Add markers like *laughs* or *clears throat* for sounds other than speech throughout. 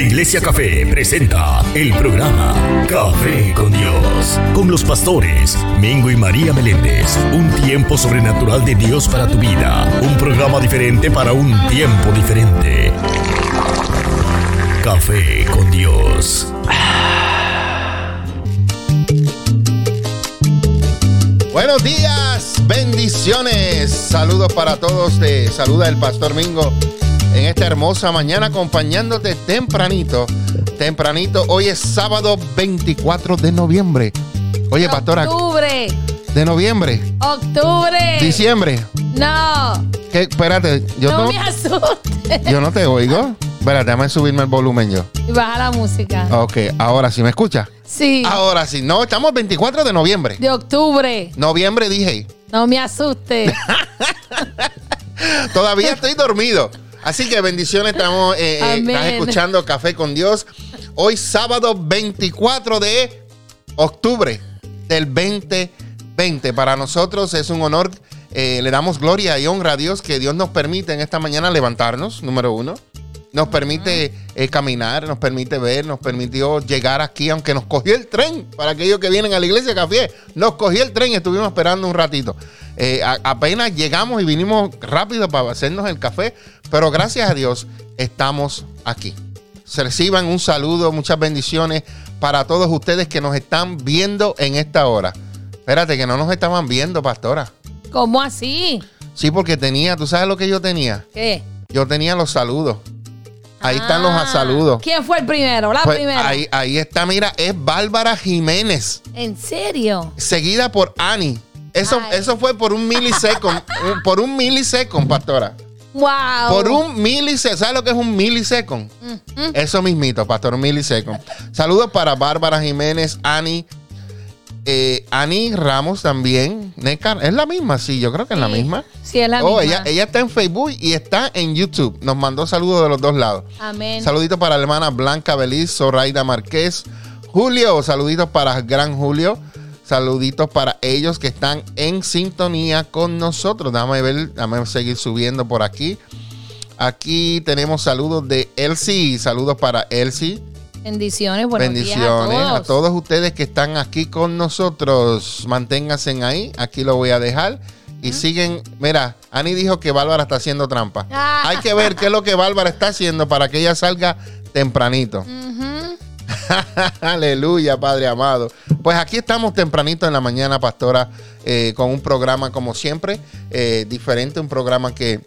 Iglesia Café presenta el programa Café con Dios, con los pastores Mingo y María Meléndez. Un tiempo sobrenatural de Dios para tu vida. Un programa diferente para un tiempo diferente. Café con Dios. Buenos días, bendiciones. Saludos para todos. Te saluda el Pastor Mingo en esta hermosa mañana acompañándote tempranito. Tempranito, hoy es sábado 24 de noviembre. Oye, pastora. Octubre. ¿De noviembre? Octubre. ¿Diciembre? No. ¿Qué? Espérate, yo no, no, me asustes. yo no te oigo. Espérate, déjame subirme el volumen yo. Y baja la música. Ok, ahora sí me escucha. Sí. Ahora sí. No, estamos 24 de noviembre. De octubre. Noviembre dije. No me asustes. *laughs* Todavía estoy dormido. Así que bendiciones, estamos eh, eh, estás escuchando Café con Dios. Hoy sábado 24 de octubre del 2020. Para nosotros es un honor, eh, le damos gloria y honra a Dios que Dios nos permite en esta mañana levantarnos, número uno. Nos permite eh, caminar, nos permite ver, nos permitió llegar aquí, aunque nos cogió el tren. Para aquellos que vienen a la iglesia Café, nos cogió el tren y estuvimos esperando un ratito. Eh, a- apenas llegamos y vinimos rápido para hacernos el café, pero gracias a Dios estamos aquí. Se reciban un saludo, muchas bendiciones para todos ustedes que nos están viendo en esta hora. Espérate, que no nos estaban viendo, pastora. ¿Cómo así? Sí, porque tenía, ¿tú sabes lo que yo tenía? ¿Qué? Yo tenía los saludos. Ahí están los Ah, saludos. ¿Quién fue el primero? La Pues, primera. ahí, ahí está, mira, es Bárbara Jiménez, ¿En serio? seguida por Annie. Eso, Ay. eso fue por un milisecond, *laughs* por un milisecond, pastora. Wow. Por un milisecond. ¿Sabes lo que es un milisecond? Ujú. Eso mismito, pastor, un milisecond. Saludos para Bárbara Jiménez, Annie, eh, Annie Ramos también. Es la misma, sí, yo creo que es la misma. Sí, es la oh, misma. ella, ella está en Facebook y está en YouTube. Nos mandó saludos de los dos lados. Amén. Saluditos para la hermana Blanca Beliz, Zoraida Márquez, Julio, saluditos para Gran Julio, saluditos para ellos que están en sintonía con nosotros. Déjame ver, déjame seguir subiendo por aquí. Aquí tenemos saludos de Elsie, saludos para Elsie. Bendiciones, buenos Bendiciones días a todos ustedes que están aquí con nosotros. Manténganse ahí, aquí lo voy a dejar. Y siguen, mira, Ani dijo que Bárbara está haciendo trampa. Ah. Hay que ver qué es lo que Bárbara está haciendo para que ella salga tempranito. *laughs* Aleluya, Padre amado. Pues aquí estamos tempranito en la mañana, pastora, eh, con un programa como siempre, eh, diferente, un programa que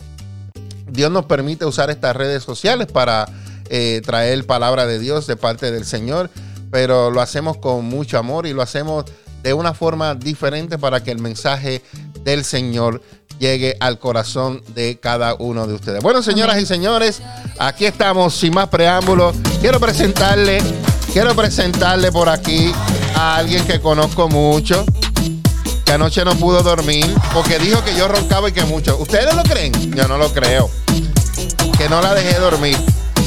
Dios nos permite usar estas redes sociales para eh, traer palabra de Dios de parte del Señor, pero lo hacemos con mucho amor y lo hacemos de una forma diferente para que el mensaje del Señor llegue al corazón de cada uno de ustedes. Bueno, señoras y señores, aquí estamos sin más preámbulos. Quiero presentarle, quiero presentarle por aquí a alguien que conozco mucho, que anoche no pudo dormir porque dijo que yo roncaba y que mucho. ¿Ustedes lo creen? Yo no lo creo. Que no la dejé dormir.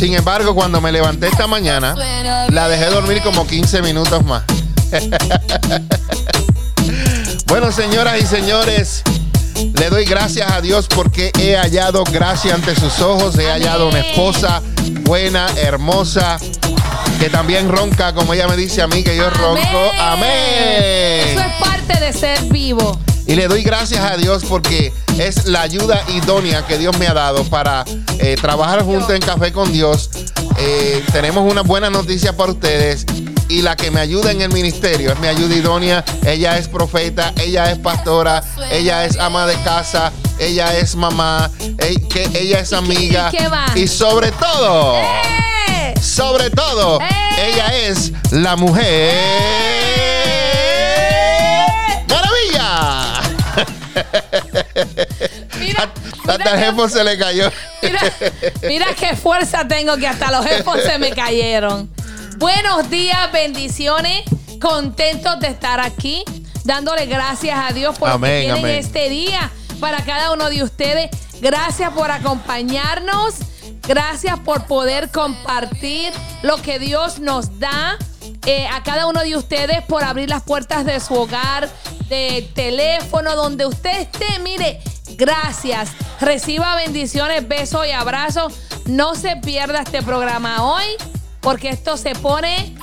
Sin embargo, cuando me levanté esta mañana, la dejé dormir como 15 minutos más. *laughs* bueno, señoras y señores, le doy gracias a Dios porque he hallado gracia ante sus ojos. He hallado una esposa buena, hermosa, que también ronca, como ella me dice a mí que yo ronco. Amén. Eso es parte de ser vivo. Y le doy gracias a Dios porque es la ayuda idónea que Dios me ha dado para eh, trabajar juntos en Café con Dios. Eh, tenemos una buena noticia para ustedes. Y la que me ayuda en el ministerio es mi ayuda idónea. Ella es profeta, ella es pastora, ella es ama de casa, ella es mamá, que ella es amiga. y sobre todo, ¡Eh! sobre todo, ella es la mujer. Mira, Hasta mira el jefe se le cayó. Mira, mira qué fuerza tengo que hasta los jefos se me cayeron. Buenos días, bendiciones. Contentos de estar aquí, dándole gracias a Dios por Amén, tienen este día para cada uno de ustedes. Gracias por acompañarnos. Gracias por poder compartir lo que Dios nos da. Eh, a cada uno de ustedes por abrir las puertas de su hogar, de teléfono, donde usted esté. Mire, gracias. Reciba bendiciones, besos y abrazos. No se pierda este programa hoy. porque esto se pone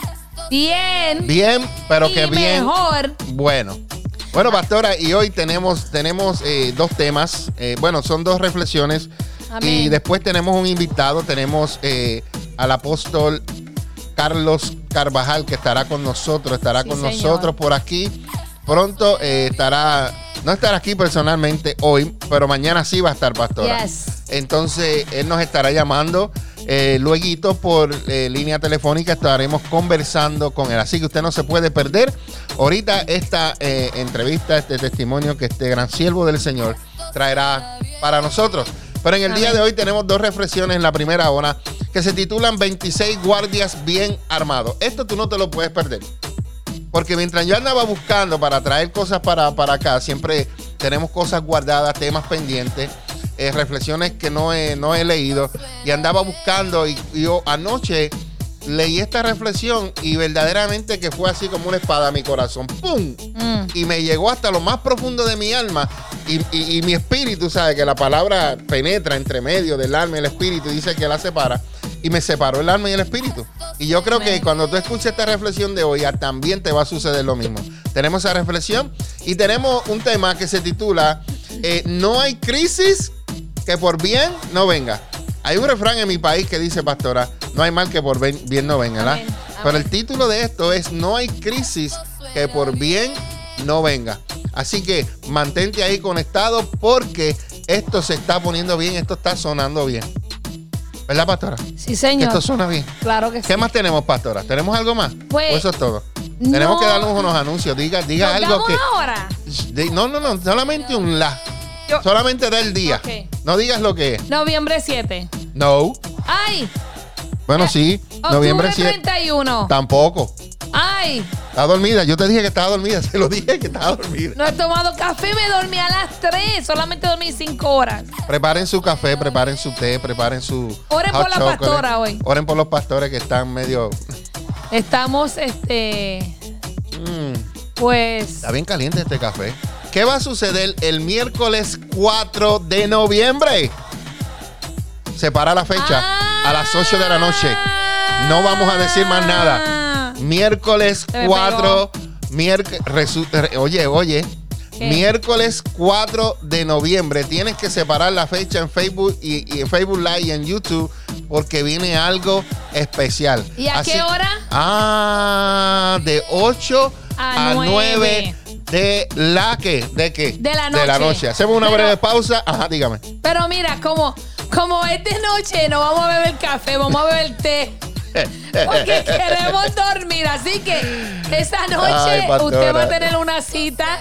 bien. Bien, pero y que bien. mejor. Bueno. Bueno, pastora, y hoy tenemos, tenemos eh, dos temas. Eh, bueno, son dos reflexiones. Amén. Y después tenemos un invitado. Tenemos eh, al apóstol Carlos Carvajal que estará con nosotros. Estará Sí, con señor. nosotros por aquí. Pronto eh, estará, no estará aquí personalmente hoy, pero mañana sí va a estar, pastora. Yes. Entonces, él nos estará llamando. Eh, luego por eh, línea telefónica estaremos conversando con él. Así que usted no se puede perder. Ahorita esta eh, entrevista, este testimonio que este gran siervo del Señor traerá para nosotros. Pero en el día de hoy tenemos dos reflexiones en la primera hora que se titulan 26 guardias bien armados. Esto tú no te lo puedes perder. Porque mientras yo andaba buscando para traer cosas para, para acá, siempre tenemos cosas guardadas, temas pendientes, eh, reflexiones que no he, no he leído. Y andaba buscando y, y yo anoche leí esta reflexión y verdaderamente que fue así como una espada a mi corazón. ¡Pum! Mm. y me llegó hasta lo más profundo de mi alma y, y- y mi espíritu, sabe que la palabra penetra entre medio del alma y el espíritu y dice que la separa y me separó el alma y el espíritu. Y yo creo que cuando tú escuches esta reflexión de hoy, ah, también te va a suceder lo mismo. Tenemos esa reflexión y tenemos un tema que se titula eh, No hay crisis que por bien no venga. Hay un refrán en mi país que dice, pastora, no hay mal que por bien, bien no venga, ¿verdad? Amén, amén. Pero el título de esto es No hay crisis que por bien no venga. Así que mantente ahí conectado porque esto se está poniendo bien, esto está sonando bien. ¿Verdad, pastora? Sí, señor. Esto suena bien. Claro que sí. ¿Qué más tenemos, pastora? ¿Tenemos algo más? Pues, ¿O eso es todo? no. Tenemos que darnos unos anuncios. Diga, diga ¿Nos algo damos que. No, no, no, solamente un la. Yo- Solamente da el día. Ok. No digas lo que es. Noviembre 7. No. ¡Ay! Bueno, sí. Octubre Noviembre 7. 31. Tampoco. ¡Ay! Está dormida. Yo te dije que estaba dormida. *laughs* Se lo dije que estaba dormida. No he tomado café, me dormí a las 3. Solamente dormí 5 horas. Preparen su café, preparen su té, preparen su. Oren por la chocolate. pastora hoy. Oren por los pastores que están medio. Estamos, este. mm, Pues. está bien caliente este café. ¿Qué va a suceder el miércoles 4 de noviembre? Se para la fecha a las 8 de la noche. No vamos a decir más nada. Miércoles Se me 4. miérc- resu- re- oye, oye. ¿Qué? Miércoles 4 de noviembre. Tienes que separar la fecha en Facebook y, y en Facebook Live y en YouTube porque viene algo especial. ¿Y a qué hora? Ah, de 8 A a, nueve. 9 de la que, de qué? De la De la noche. noche. Hacemos una Pero- breve pausa. Ajá, dígame. Pero mira, como, como es de noche, no vamos a beber café, vamos a beber té. Porque queremos dormir. Así que esa noche Ay, usted va a tener una cita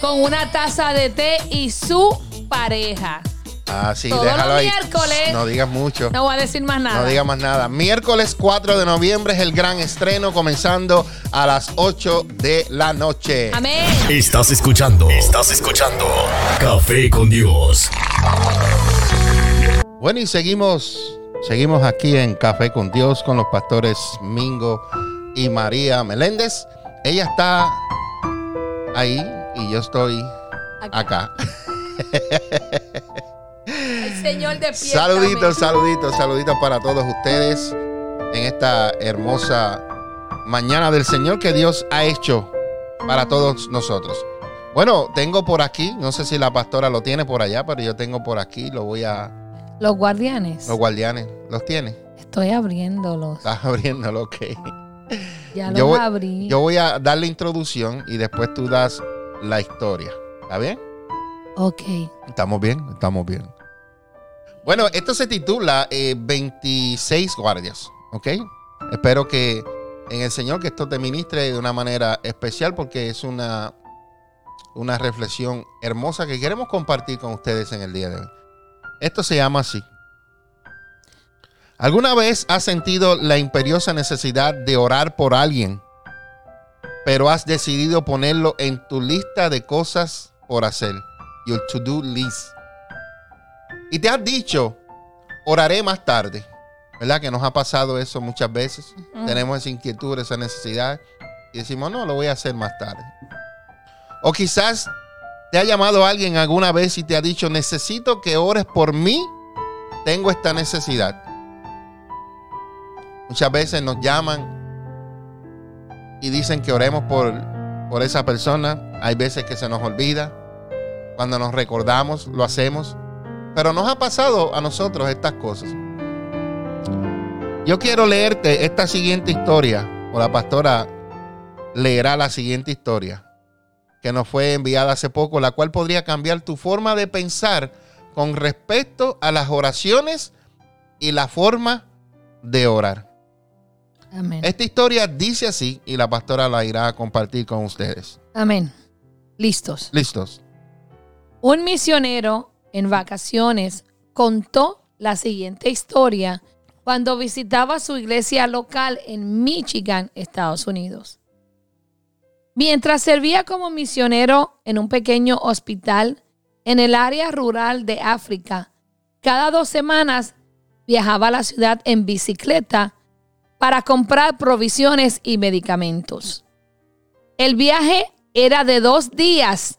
con una taza de té y su pareja. Ah, sí, Todos déjalo los ahí. miércoles. No digas mucho. No voy a decir más nada. No diga más nada. Miércoles 4 de noviembre es el gran estreno comenzando a las 8 de la noche. Amén. Estás escuchando. Estás escuchando. Café con Dios. Bueno, y seguimos, seguimos aquí en Café con Dios con los pastores Mingo y María Meléndez. Ella está ahí y yo estoy acá. El *laughs* Señor de pie. Saluditos, saluditos, saluditos para todos ustedes en esta hermosa mañana del Señor que Dios ha hecho para todos nosotros. Bueno, tengo por aquí, no sé si la pastora lo tiene por allá, pero yo tengo por aquí, lo voy a... Los guardianes. Los guardianes, ¿los tiene? Estoy abriéndolos. Estás abriéndolo, ok. Ya Yo los voy, abrí. yo voy a dar la introducción y después tú das la historia. ¿Está bien? ok. Estamos bien, estamos bien. Bueno, esto se titula eh, 26 guardias, ¿ok? Espero que en el Señor que esto te ministre de una manera especial porque es una, una reflexión hermosa que queremos compartir con ustedes en el día de hoy. Esto se llama así. ¿Alguna vez has sentido la imperiosa necesidad de orar por alguien, pero has decidido ponerlo en tu lista de cosas por hacer? Your to-do list. Y te has dicho, oraré más tarde. ¿Verdad? Que nos ha pasado eso muchas veces. Tenemos esa inquietud, esa necesidad. Y decimos, no, lo voy a hacer más tarde. O quizás te ha llamado alguien alguna vez y te ha dicho, necesito que ores por mí. Tengo esta necesidad. Muchas veces nos llaman y dicen que oremos por, por esa persona. Hay veces que se nos olvida. Cuando nos recordamos, lo hacemos. Pero nos ha pasado a nosotros estas cosas. Yo quiero leerte esta siguiente historia, o la pastora leerá la siguiente historia que nos fue enviada hace poco, la cual podría cambiar tu forma de pensar con respecto a las oraciones y la forma de orar. Amén. Esta historia dice así y la pastora la irá a compartir con ustedes. Amén. Listos. ¿Listos? Un misionero en vacaciones contó la siguiente historia cuando visitaba su iglesia local en Michigan, Estados Unidos. Mientras servía como misionero en un pequeño hospital en el área rural de África, cada dos semanas viajaba a la ciudad en bicicleta para comprar provisiones y medicamentos. El viaje era de dos días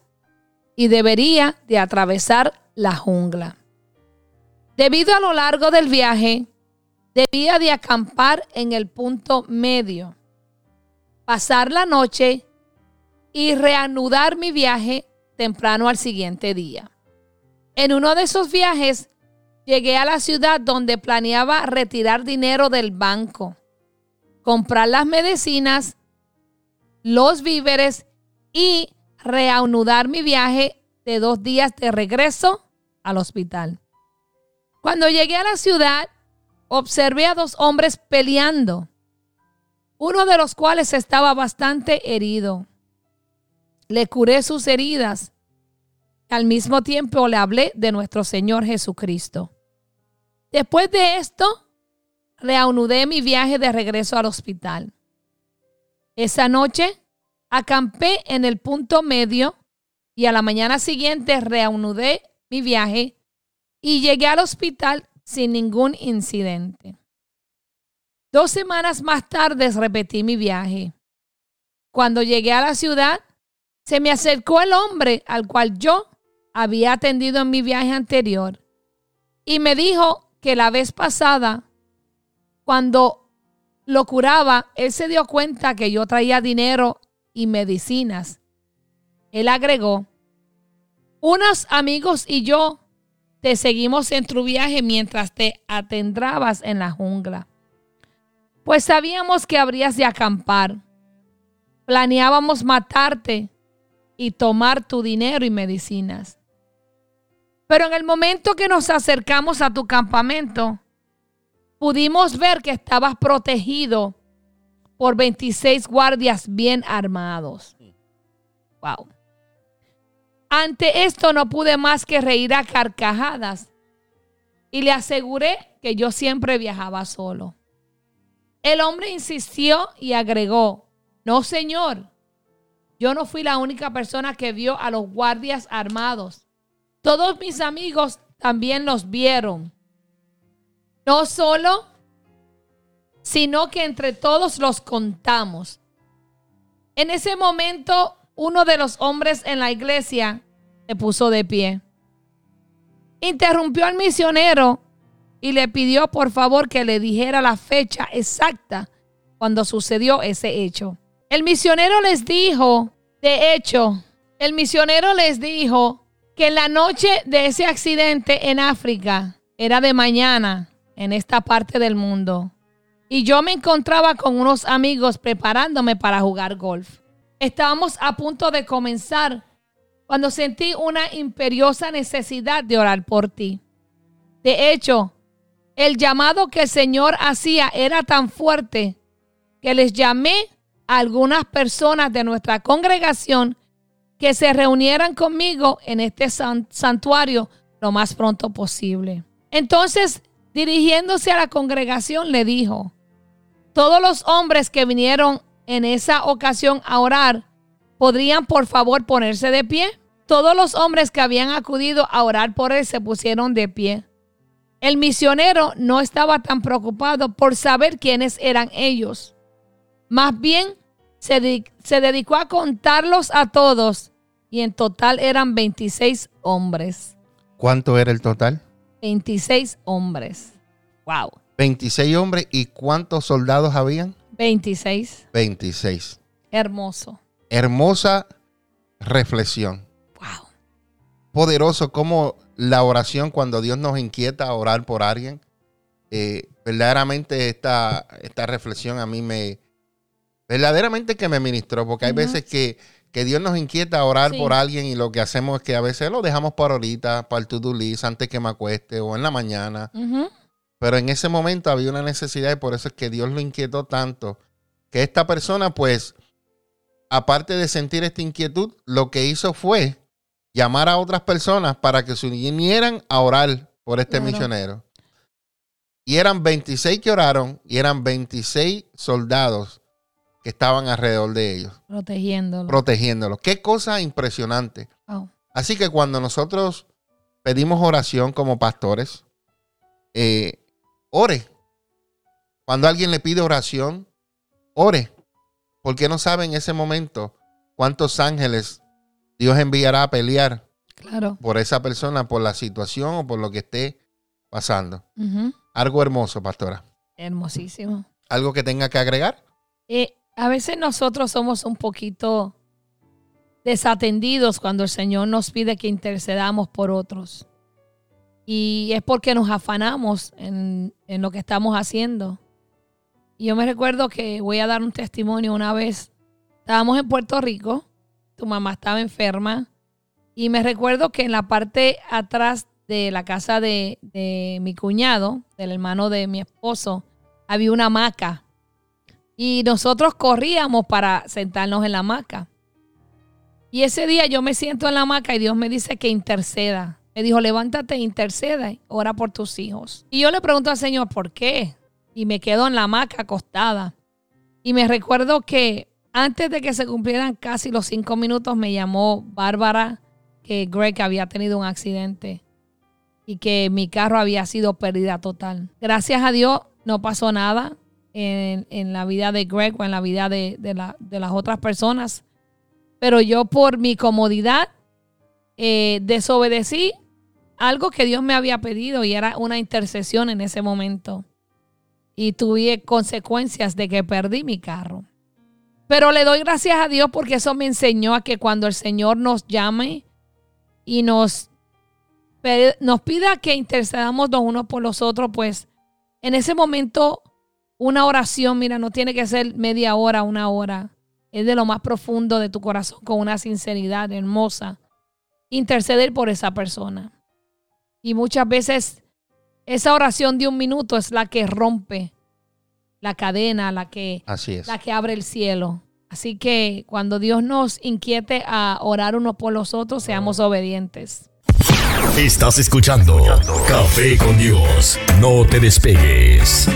y debería de atravesar la jungla. Debido a lo largo del viaje, debía de acampar en el punto medio, pasar la noche y reanudar mi viaje temprano al siguiente día. En uno de esos viajes llegué a la ciudad donde planeaba retirar dinero del banco, comprar las medicinas, los víveres y reanudar mi viaje de dos días de regreso al hospital. Cuando llegué a la ciudad, observé a dos hombres peleando, uno de los cuales estaba bastante herido le curé sus heridas. Al mismo tiempo le hablé de nuestro Señor Jesucristo. Después de esto, reanudé mi viaje de regreso al hospital. Esa noche, acampé en el punto medio y a la mañana siguiente reanudé mi viaje y llegué al hospital sin ningún incidente. Dos semanas más tarde repetí mi viaje. Cuando llegué a la ciudad, se me acercó el hombre al cual yo había atendido en mi viaje anterior y me dijo que la vez pasada, cuando lo curaba, él se dio cuenta que yo traía dinero y medicinas. Él agregó, unos amigos y yo te seguimos en tu viaje mientras te atendrabas en la jungla. Pues sabíamos que habrías de acampar. Planeábamos matarte y tomar tu dinero y medicinas. Pero en el momento que nos acercamos a tu campamento, pudimos ver que estabas protegido por 26 guardias bien armados. Wow. Ante esto no pude más que reír a carcajadas y le aseguré que yo siempre viajaba solo. El hombre insistió y agregó, no señor, yo no fui la única persona que vio a los guardias armados. Todos mis amigos también los vieron. No solo, sino que entre todos los contamos. En ese momento, uno de los hombres en la iglesia se puso de pie. Interrumpió al misionero y le pidió por favor que le dijera la fecha exacta cuando sucedió ese hecho. El misionero les dijo, de hecho, el misionero les dijo que la noche de ese accidente en África era de mañana en esta parte del mundo. Y yo me encontraba con unos amigos preparándome para jugar golf. Estábamos a punto de comenzar cuando sentí una imperiosa necesidad de orar por ti. De hecho, el llamado que el Señor hacía era tan fuerte que les llamé algunas personas de nuestra congregación que se reunieran conmigo en este santuario lo más pronto posible. Entonces, dirigiéndose a la congregación, le dijo, todos los hombres que vinieron en esa ocasión a orar, ¿podrían por favor ponerse de pie? Todos los hombres que habían acudido a orar por él se pusieron de pie. El misionero no estaba tan preocupado por saber quiénes eran ellos. Más bien se, dedicó a contarlos a todos y en total eran 26 hombres. ¿Cuánto era el total? 26 hombres. Wow. 26 hombres. ¿Y cuántos soldados habían? 26. 26. Hermoso. Hermosa reflexión. Wow. Poderoso como la oración cuando Dios nos inquieta a orar por alguien. Eh, verdaderamente esta, esta reflexión a mí me... Verdaderamente que me ministró, porque hay veces que, que Dios nos inquieta a orar Sí. por alguien y lo que hacemos es que a veces lo dejamos para ahorita, para el to-do list, antes que me acueste o en la mañana. Ujú. Pero en ese momento había una necesidad y por eso es que Dios lo inquietó tanto que esta persona, pues, aparte de sentir esta inquietud, lo que hizo fue llamar a otras personas para que se unieran a orar por este Claro. misionero. Y eran 26 que oraron y eran 26 soldados que estaban alrededor de ellos, Protegiéndolo. protegiéndolos. Qué cosa impresionante. Así que cuando nosotros pedimos oración como pastores, eh, ore. Cuando alguien le pide oración, ore. Porque no sabe en ese momento cuántos ángeles Dios enviará a pelear Claro. por esa persona, por la situación o por lo que esté pasando. Algo hermoso, pastora. Hermosísimo. Algo que tenga que agregar. Eh, a veces nosotros somos un poquito desatendidos cuando el Señor nos pide que intercedamos por otros. Y es porque nos afanamos en, en lo que estamos haciendo. Y yo me recuerdo que voy a dar un testimonio una vez. Estábamos en Puerto Rico, tu mamá estaba enferma. Y me recuerdo que en la parte atrás de la casa de, de mi cuñado, del hermano de mi esposo, había una hamaca. Y nosotros corríamos para sentarnos en la hamaca. Y ese día yo me siento en la hamaca y Dios me dice que interceda. Me dijo, levántate e interceda, y ora por tus hijos. Y yo le pregunto al Señor, ¿por qué? Y me quedo en la hamaca acostada. Y me recuerdo que antes de que se cumplieran casi los cinco minutos, me llamó Bárbara que Greg había tenido un accidente y que mi carro había sido pérdida total. Gracias a Dios no pasó nada en, en la vida de Greg o en la vida de, de la- de las otras personas. Pero yo por mi comodidad eh, desobedecí algo que Dios me había pedido y era una intercesión en ese momento. Y tuve consecuencias de que perdí mi carro. Pero le doy gracias a Dios porque eso me enseñó a que cuando el Señor nos llame y nos, nos pida que intercedamos los unos por los otros, pues en ese momento una oración, mira, no tiene que ser media hora, una hora. Es de lo más profundo de tu corazón con una sinceridad hermosa. Interceder por esa persona. Y muchas veces esa oración de un minuto es la que rompe la cadena, la que Así es. la que abre el cielo. Así que cuando Dios nos inquiete a orar unos por los otros, seamos obedientes. Estás escuchando Café con Dios. No te despegues.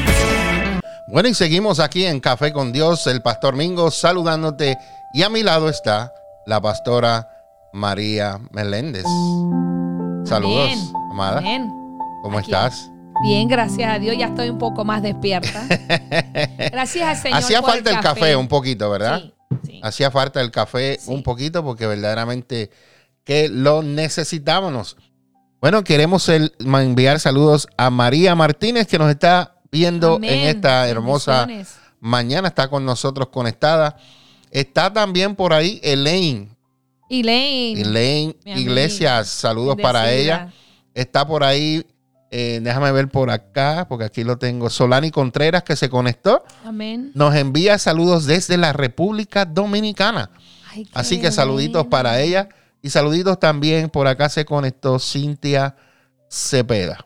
Bueno, y seguimos aquí en Café con Dios, el pastor Mingo saludándote. Y a mi lado está la pastora María Meléndez. Saludos, Amén. amada. Amén. ¿Cómo Aquí. estás? Bien, gracias a Dios, ya estoy un poco más despierta. *laughs* Gracias al Señor. Hacía por falta el café. un poquito, ¿verdad? Sí, sí. Hacía falta el café Sí. un poquito porque verdaderamente que lo necesitábamos. Bueno, queremos el- enviar saludos a María Martínez que nos está viendo Amén. en esta hermosa mañana, está con nosotros conectada. Está también por ahí Elaine. Elaine. Iglesias, saludos para ella. Está por ahí, eh, déjame ver por acá, porque aquí lo tengo. Solani Contreras que se conectó. Amén. Nos envía saludos desde la República Dominicana. Ay, Así que saluditos para ella. Y saluditos también por acá se conectó Cintia Cepeda.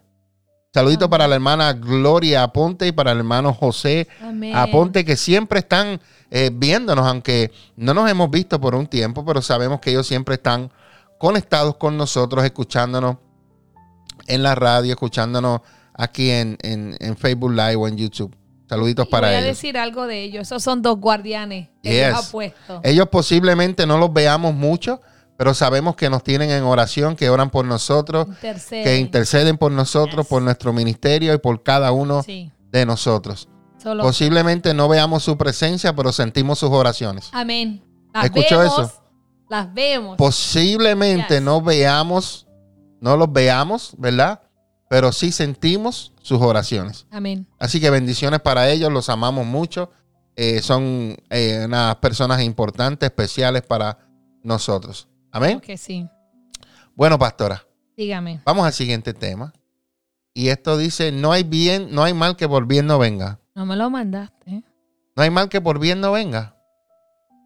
Saluditos Amén. para la hermana Gloria Aponte y para el hermano José Amén. Aponte que siempre están eh, viéndonos, aunque no nos hemos visto por un tiempo, pero sabemos que ellos siempre están conectados con nosotros, escuchándonos en la radio, escuchándonos aquí en, en- en Facebook Live o en YouTube. Saluditos Y para voy a ellos. decir algo de ellos. Esos son dos guardianes que Yes. Dios ha puesto. Ellos posiblemente no los veamos mucho, pero sabemos que nos tienen en oración, que oran por nosotros, Interceden. que interceden por nosotros, Yes. por nuestro ministerio y por cada uno Sí. de nosotros. Solo. Posiblemente no veamos su presencia, pero sentimos sus oraciones. Amén. Las ¿Escuchó vemos, eso? Las vemos. Posiblemente Yes. no veamos, no los veamos, ¿verdad? pero sí sentimos sus oraciones. Amén. Así que bendiciones para ellos, los amamos mucho. Eh, son eh, unas personas importantes, especiales para nosotros. Amén. Que sí. Bueno, pastora, Dígame. vamos al siguiente tema. Y esto dice, no hay bien, no hay mal que por bien no venga. No me lo mandaste. No hay mal que por bien no venga.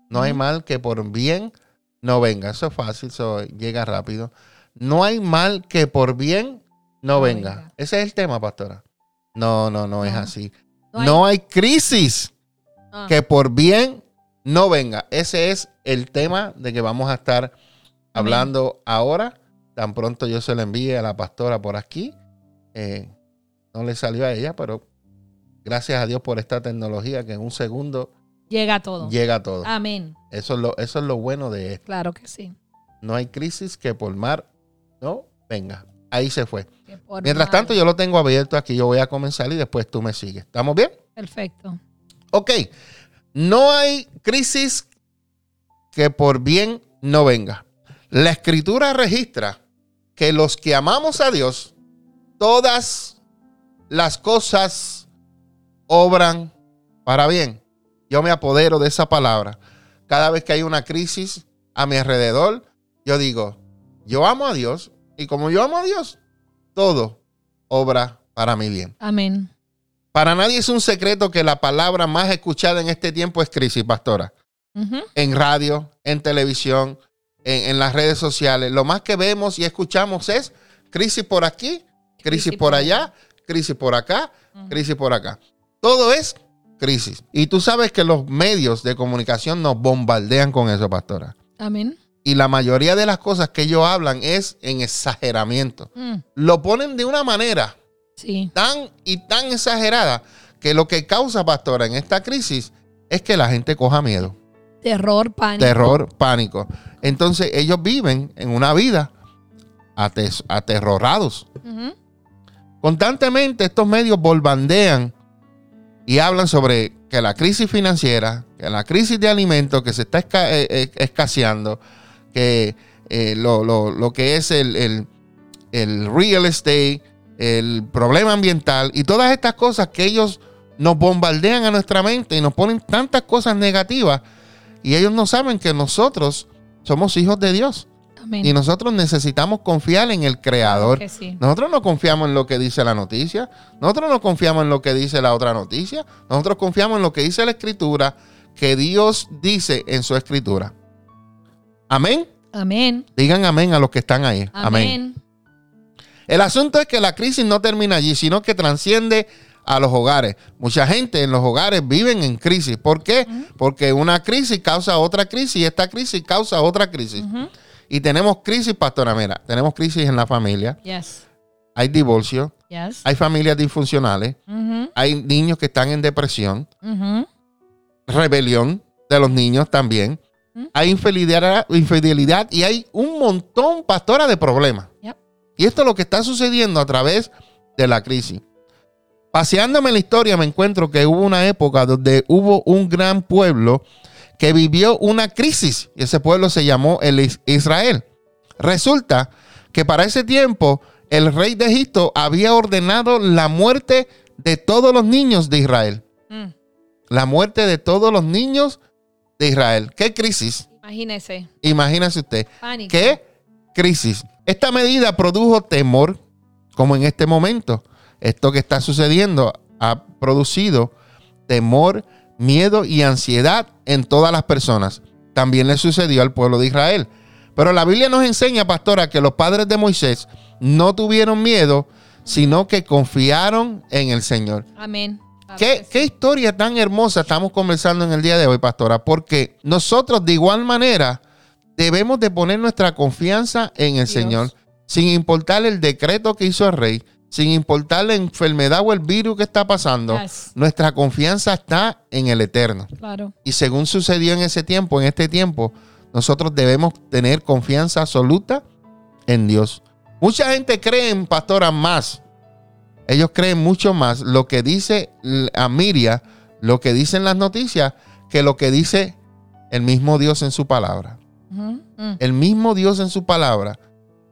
No hay mal que por bien no venga. Eso es fácil, eso llega rápido. No hay mal que por bien no, No venga. venga. Ese es el tema, pastora. No, no, no, es No. así. No No hay- hay, crisis Ah, que por bien no venga. Ese es el tema de que vamos a estar hablando ahora. Tan pronto yo se lo envíe a la pastora por aquí. Eh, no le salió a ella, pero gracias a Dios por esta tecnología que en un segundo Llega todo. llega a todo. Amén. Eso, es lo, eso es lo bueno de esto. Claro que sí. No hay crisis que por mar no venga. Ahí se fue. Mientras tanto, yo lo tengo abierto aquí. Yo voy a comenzar y después tú me sigues. ¿Estamos bien? Perfecto. Ok. No hay crisis que por bien no venga. La escritura registra que los que amamos a Dios, todas las cosas obran para bien. Yo me apodero de esa palabra. Cada vez que hay una crisis a mi alrededor, yo digo, yo amo a Dios y como yo amo a Dios, todo obra para mi bien. Amén. Para nadie es un secreto que la palabra más escuchada en este tiempo es crisis, pastora. En radio, en televisión, en, en las redes sociales. Lo más que vemos y escuchamos es crisis por aquí, crisis, por allá, crisis por acá, crisis por acá. Todo es crisis. Y tú sabes que los medios de comunicación nos bombardean con eso, pastora. Amén. Y la mayoría de las cosas que ellos hablan es en exageramiento. Mm, Lo ponen de una manera Sí. tan y tan exagerada que lo que causa, pastora, en esta crisis es que la gente coja miedo, Terror, pánico. terror, pánico. Entonces ellos viven en una vida ates- aterrorados. Constantemente estos medios bombardean y hablan sobre que la crisis financiera, que la crisis de alimentos que se está esca- eh, eh, escaseando, que eh, lo, lo- lo que es el, el- el real estate, el problema ambiental y todas estas cosas que ellos nos bombardean a nuestra mente y nos ponen tantas cosas negativas y ellos no saben que nosotros somos hijos de Dios Amén. y nosotros necesitamos confiar en el Creador. Sí. Nosotros no confiamos en lo que dice la noticia. Nosotros no confiamos en lo que dice la otra noticia. Nosotros confiamos en lo que dice la escritura, que Dios dice en su escritura. Amén. Amén. Digan amén a los que están ahí. Amén. Amén. El asunto es que la crisis no termina allí, sino que transciende a los hogares. Mucha gente en los hogares viven en crisis. ¿Por qué? Porque una crisis causa otra crisis y esta crisis causa otra crisis. Y tenemos crisis, pastora, mira, tenemos crisis en la familia, Yes. hay divorcio, Yes. hay familias disfuncionales, hay niños que están en depresión, rebelión de los niños también, hay infidelidad, infidelidad y hay un montón, pastora, de problemas. Yep. Y esto es lo que está sucediendo a través de la crisis. Paseándome en la historia me encuentro que hubo una época donde hubo un gran pueblo que vivió una crisis y ese pueblo se llamó el Is- Israel. Resulta que para ese tiempo el rey de Egipto había ordenado la muerte de todos los niños de Israel. Mm. La muerte de todos los niños de Israel. ¿Qué crisis? Imagínese. Imagínese usted. Pánico. ¿Qué crisis? Esta medida produjo temor, como en este momento. Esto que está sucediendo ha producido temor, miedo y ansiedad en todas las personas. También le sucedió al pueblo de Israel. Pero la Biblia nos enseña, pastora, que los padres de Moisés no tuvieron miedo, sino que confiaron en el Señor. Amén. ¿Qué, historia tan hermosa estamos conversando en el día de hoy, pastora? Porque nosotros de igual manera debemos de poner nuestra confianza en el Dios. Señor, sin importar el decreto que hizo el rey, sin importar la enfermedad o el virus que está pasando. Yes. Nuestra confianza está en el Eterno. Claro. Y según sucedió en ese tiempo, en este tiempo, nosotros debemos tener confianza absoluta en Dios. Mucha gente cree en pastoras más. Ellos creen mucho más lo que dice a Miria, lo que dicen las noticias, que lo que dice el mismo Dios en su palabra. Mm. El mismo Dios en su palabra.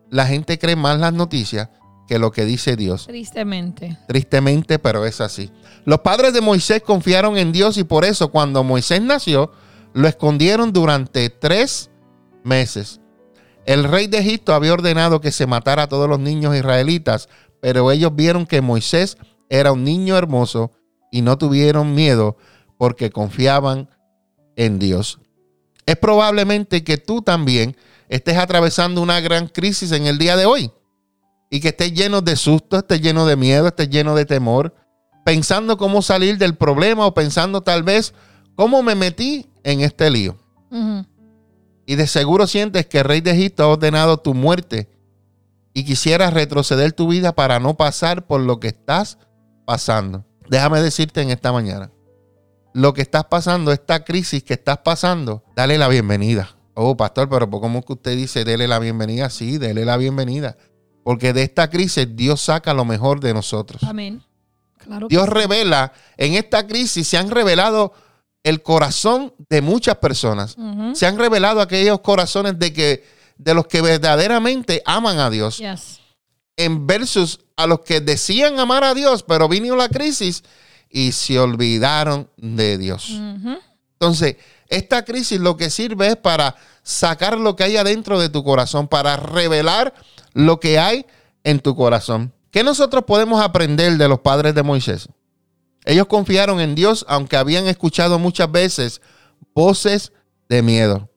La gente cree más las noticias que lo que dice Dios. Tristemente. Tristemente, pero es así. Los padres de Moisés confiaron en Dios y por eso cuando Moisés nació, lo escondieron durante tres meses. El rey de Egipto había ordenado que se matara a todos los niños israelitas, pero ellos vieron que Moisés era un niño hermoso y no tuvieron miedo porque confiaban en Dios. Es probablemente que tú también estés atravesando una gran crisis en el día de hoy y que estés lleno de susto, estés lleno de miedo, estés lleno de temor, pensando cómo salir del problema o pensando tal vez cómo me metí en este lío. Y de seguro sientes que el rey de Egipto ha ordenado tu muerte y quisieras retroceder tu vida para no pasar por lo que estás pasando. Déjame decirte en esta mañana, lo que estás pasando, esta crisis que estás pasando, dale la bienvenida. Oh, pastor, pero ¿cómo que usted dice, dele la bienvenida? Sí, dele la bienvenida. Porque de esta crisis Dios saca lo mejor de nosotros. Amén. Claro. Dios sí. revela, en esta crisis se han revelado el corazón de muchas personas. Se han revelado aquellos corazones de que de los que verdaderamente aman a Dios Yes. en versus a los que decían amar a Dios, pero vino la crisis y se olvidaron de Dios. Entonces, esta crisis lo que sirve es para sacar lo que hay adentro de tu corazón, para revelar lo que hay en tu corazón. ¿Qué nosotros podemos aprender de los padres de Moisés? Ellos confiaron en Dios aunque habían escuchado muchas veces voces de miedo.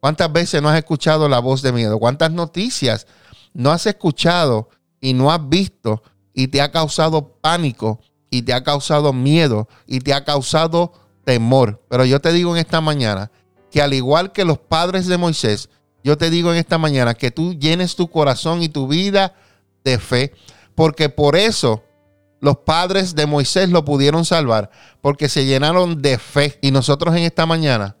¿Cuántas veces no has escuchado la voz de miedo? ¿Cuántas noticias no has escuchado y no has visto y te ha causado pánico y te ha causado miedo y te ha causado temor? Pero yo te digo en esta mañana que al igual que los padres de Moisés, yo te digo en esta mañana que tú llenes tu corazón y tu vida de fe, porque por eso los padres de Moisés lo pudieron salvar, porque se llenaron de fe. Y nosotros en esta mañana,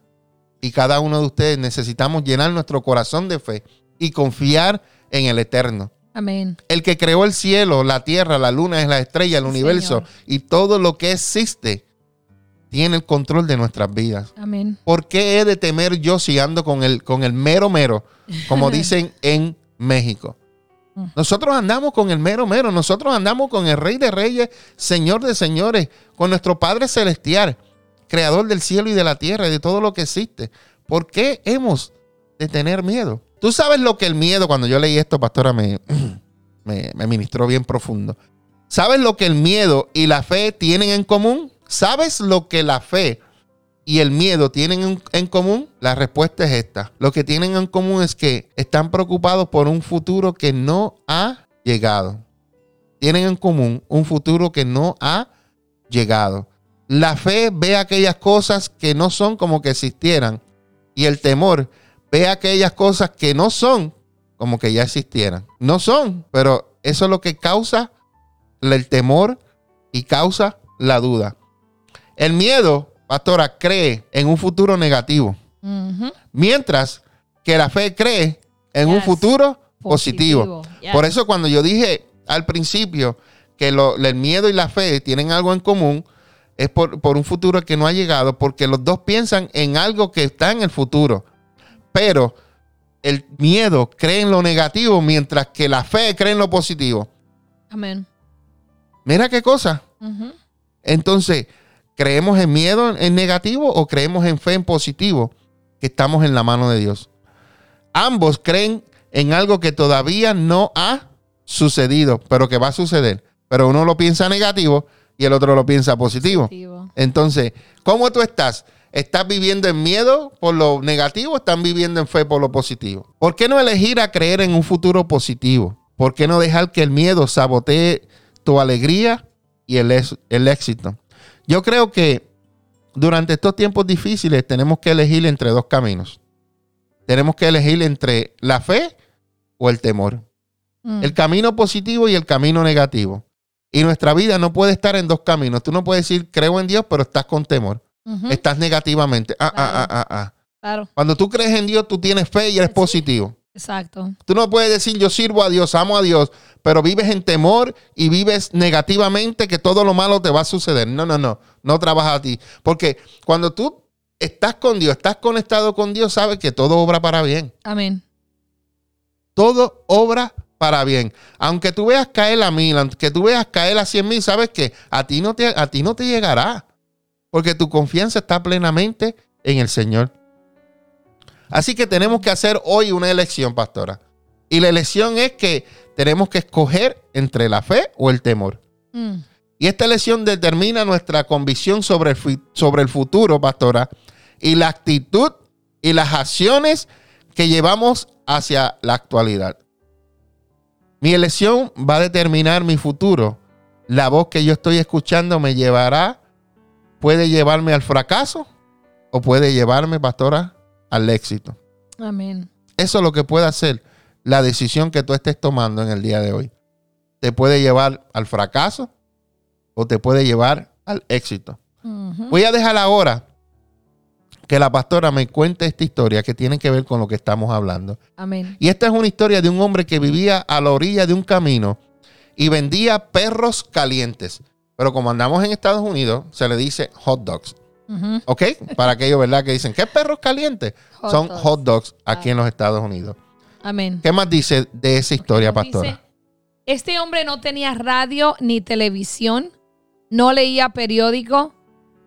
y cada uno de ustedes necesitamos llenar nuestro corazón de fe y confiar en el eterno. Amén. El que creó el cielo, la tierra, la luna, la estrella, el universo Señor. y todo lo que existe, tiene el control de nuestras vidas. Amén. ¿Por qué he de temer yo si ando con el, con el mero mero, como *laughs* dicen en México? Nosotros andamos con el mero mero, nosotros andamos con el Rey de Reyes, Señor de Señores, con nuestro Padre Celestial, Creador del cielo y de la tierra y de todo lo que existe. ¿Por qué hemos de tener miedo? Tú sabes lo que el miedo, cuando yo leí esto, pastora, me, *clears throat* me, me ministró bien profundo. ¿Sabes lo que el miedo y la fe tienen en común? ¿Sabes lo que la fe y el miedo tienen en, común? La respuesta es esta. Lo que tienen en común es que están preocupados por un futuro que no ha llegado. Tienen en común un futuro que no ha llegado. La fe ve aquellas cosas que no son como que existieran. Y el temor ve aquellas cosas que no son como que ya existieran. No son, pero eso es lo que causa el temor y causa la duda. El miedo, pastora, cree en un futuro negativo, mientras que la fe cree en un futuro positivo. Positivo, yes. Por eso cuando yo dije al principio que lo- el miedo y la fe tienen algo en común, es por, por un futuro que no ha llegado, porque los dos piensan en algo que está en el futuro. Pero el miedo cree en lo negativo, mientras que la fe cree en lo positivo. Amén. Mira qué cosa. Entonces, ¿creemos en miedo en negativo o creemos en fe en positivo? Que estamos en la mano de Dios. Ambos creen en algo que todavía no ha sucedido, pero que va a suceder. Pero uno lo piensa negativo y el otro lo piensa positivo. Positivo. Entonces, ¿cómo tú estás? ¿Estás viviendo en miedo por lo negativo o estás viviendo en fe por lo positivo? ¿Por qué no elegir a creer en un futuro positivo? ¿Por qué no dejar que el miedo sabotee tu alegría y el éxito? Yo creo que durante estos tiempos difíciles tenemos que elegir entre dos caminos. Tenemos que elegir entre la fe o el temor. Mm. El camino positivo y el camino negativo. Y nuestra vida no puede estar en dos caminos. Tú no puedes decir creo en Dios, pero estás con temor. Estás negativamente. Ah, ah, ah, ah, ah. Claro. Cuando tú crees en Dios, tú tienes fe y eres Sí. positivo. Exacto. Tú no puedes decir yo sirvo a Dios, amo a Dios, pero vives en temor y vives negativamente que todo lo malo te va a suceder. No, no, no. No trabaja a ti. Porque cuando tú estás con Dios, estás conectado con Dios, sabes que todo obra para bien. Amén. Todo obra para bien. Aunque tú veas caer a mil, aunque tú veas caer a cien mil, sabes que a ti no te, a ti no te llegará. Porque tu confianza está plenamente en el Señor. Así que tenemos que hacer hoy una elección, pastora. Y la elección es que tenemos que escoger entre la fe o el temor. Mm. Y esta elección determina nuestra convicción sobre el, sobre el futuro, pastora, y la actitud y las acciones que llevamos hacia la actualidad. Mi elección va a determinar mi futuro. La voz que yo estoy escuchando me llevará, puede llevarme al fracaso o puede llevarme, pastora, al éxito. Amén. Eso es lo que puede hacer la decisión que tú estés tomando en el día de hoy. Te puede llevar al fracaso o te puede llevar al éxito. Voy a dejar ahora que la pastora me cuente esta historia que tiene que ver con lo que estamos hablando. Amén. Y esta es una historia de un hombre que vivía a la orilla de un camino y vendía perros calientes. Pero como andamos en Estados Unidos, se le dice hot dogs. ¿Ok? Para aquellos, ¿verdad? Que dicen, ¿qué perros calientes? Hot Son dogs. hot dogs aquí en los Estados Unidos. Amén. ¿Qué más dice de esa historia, pastora? dice, este hombre no tenía radio ni televisión, no leía periódico,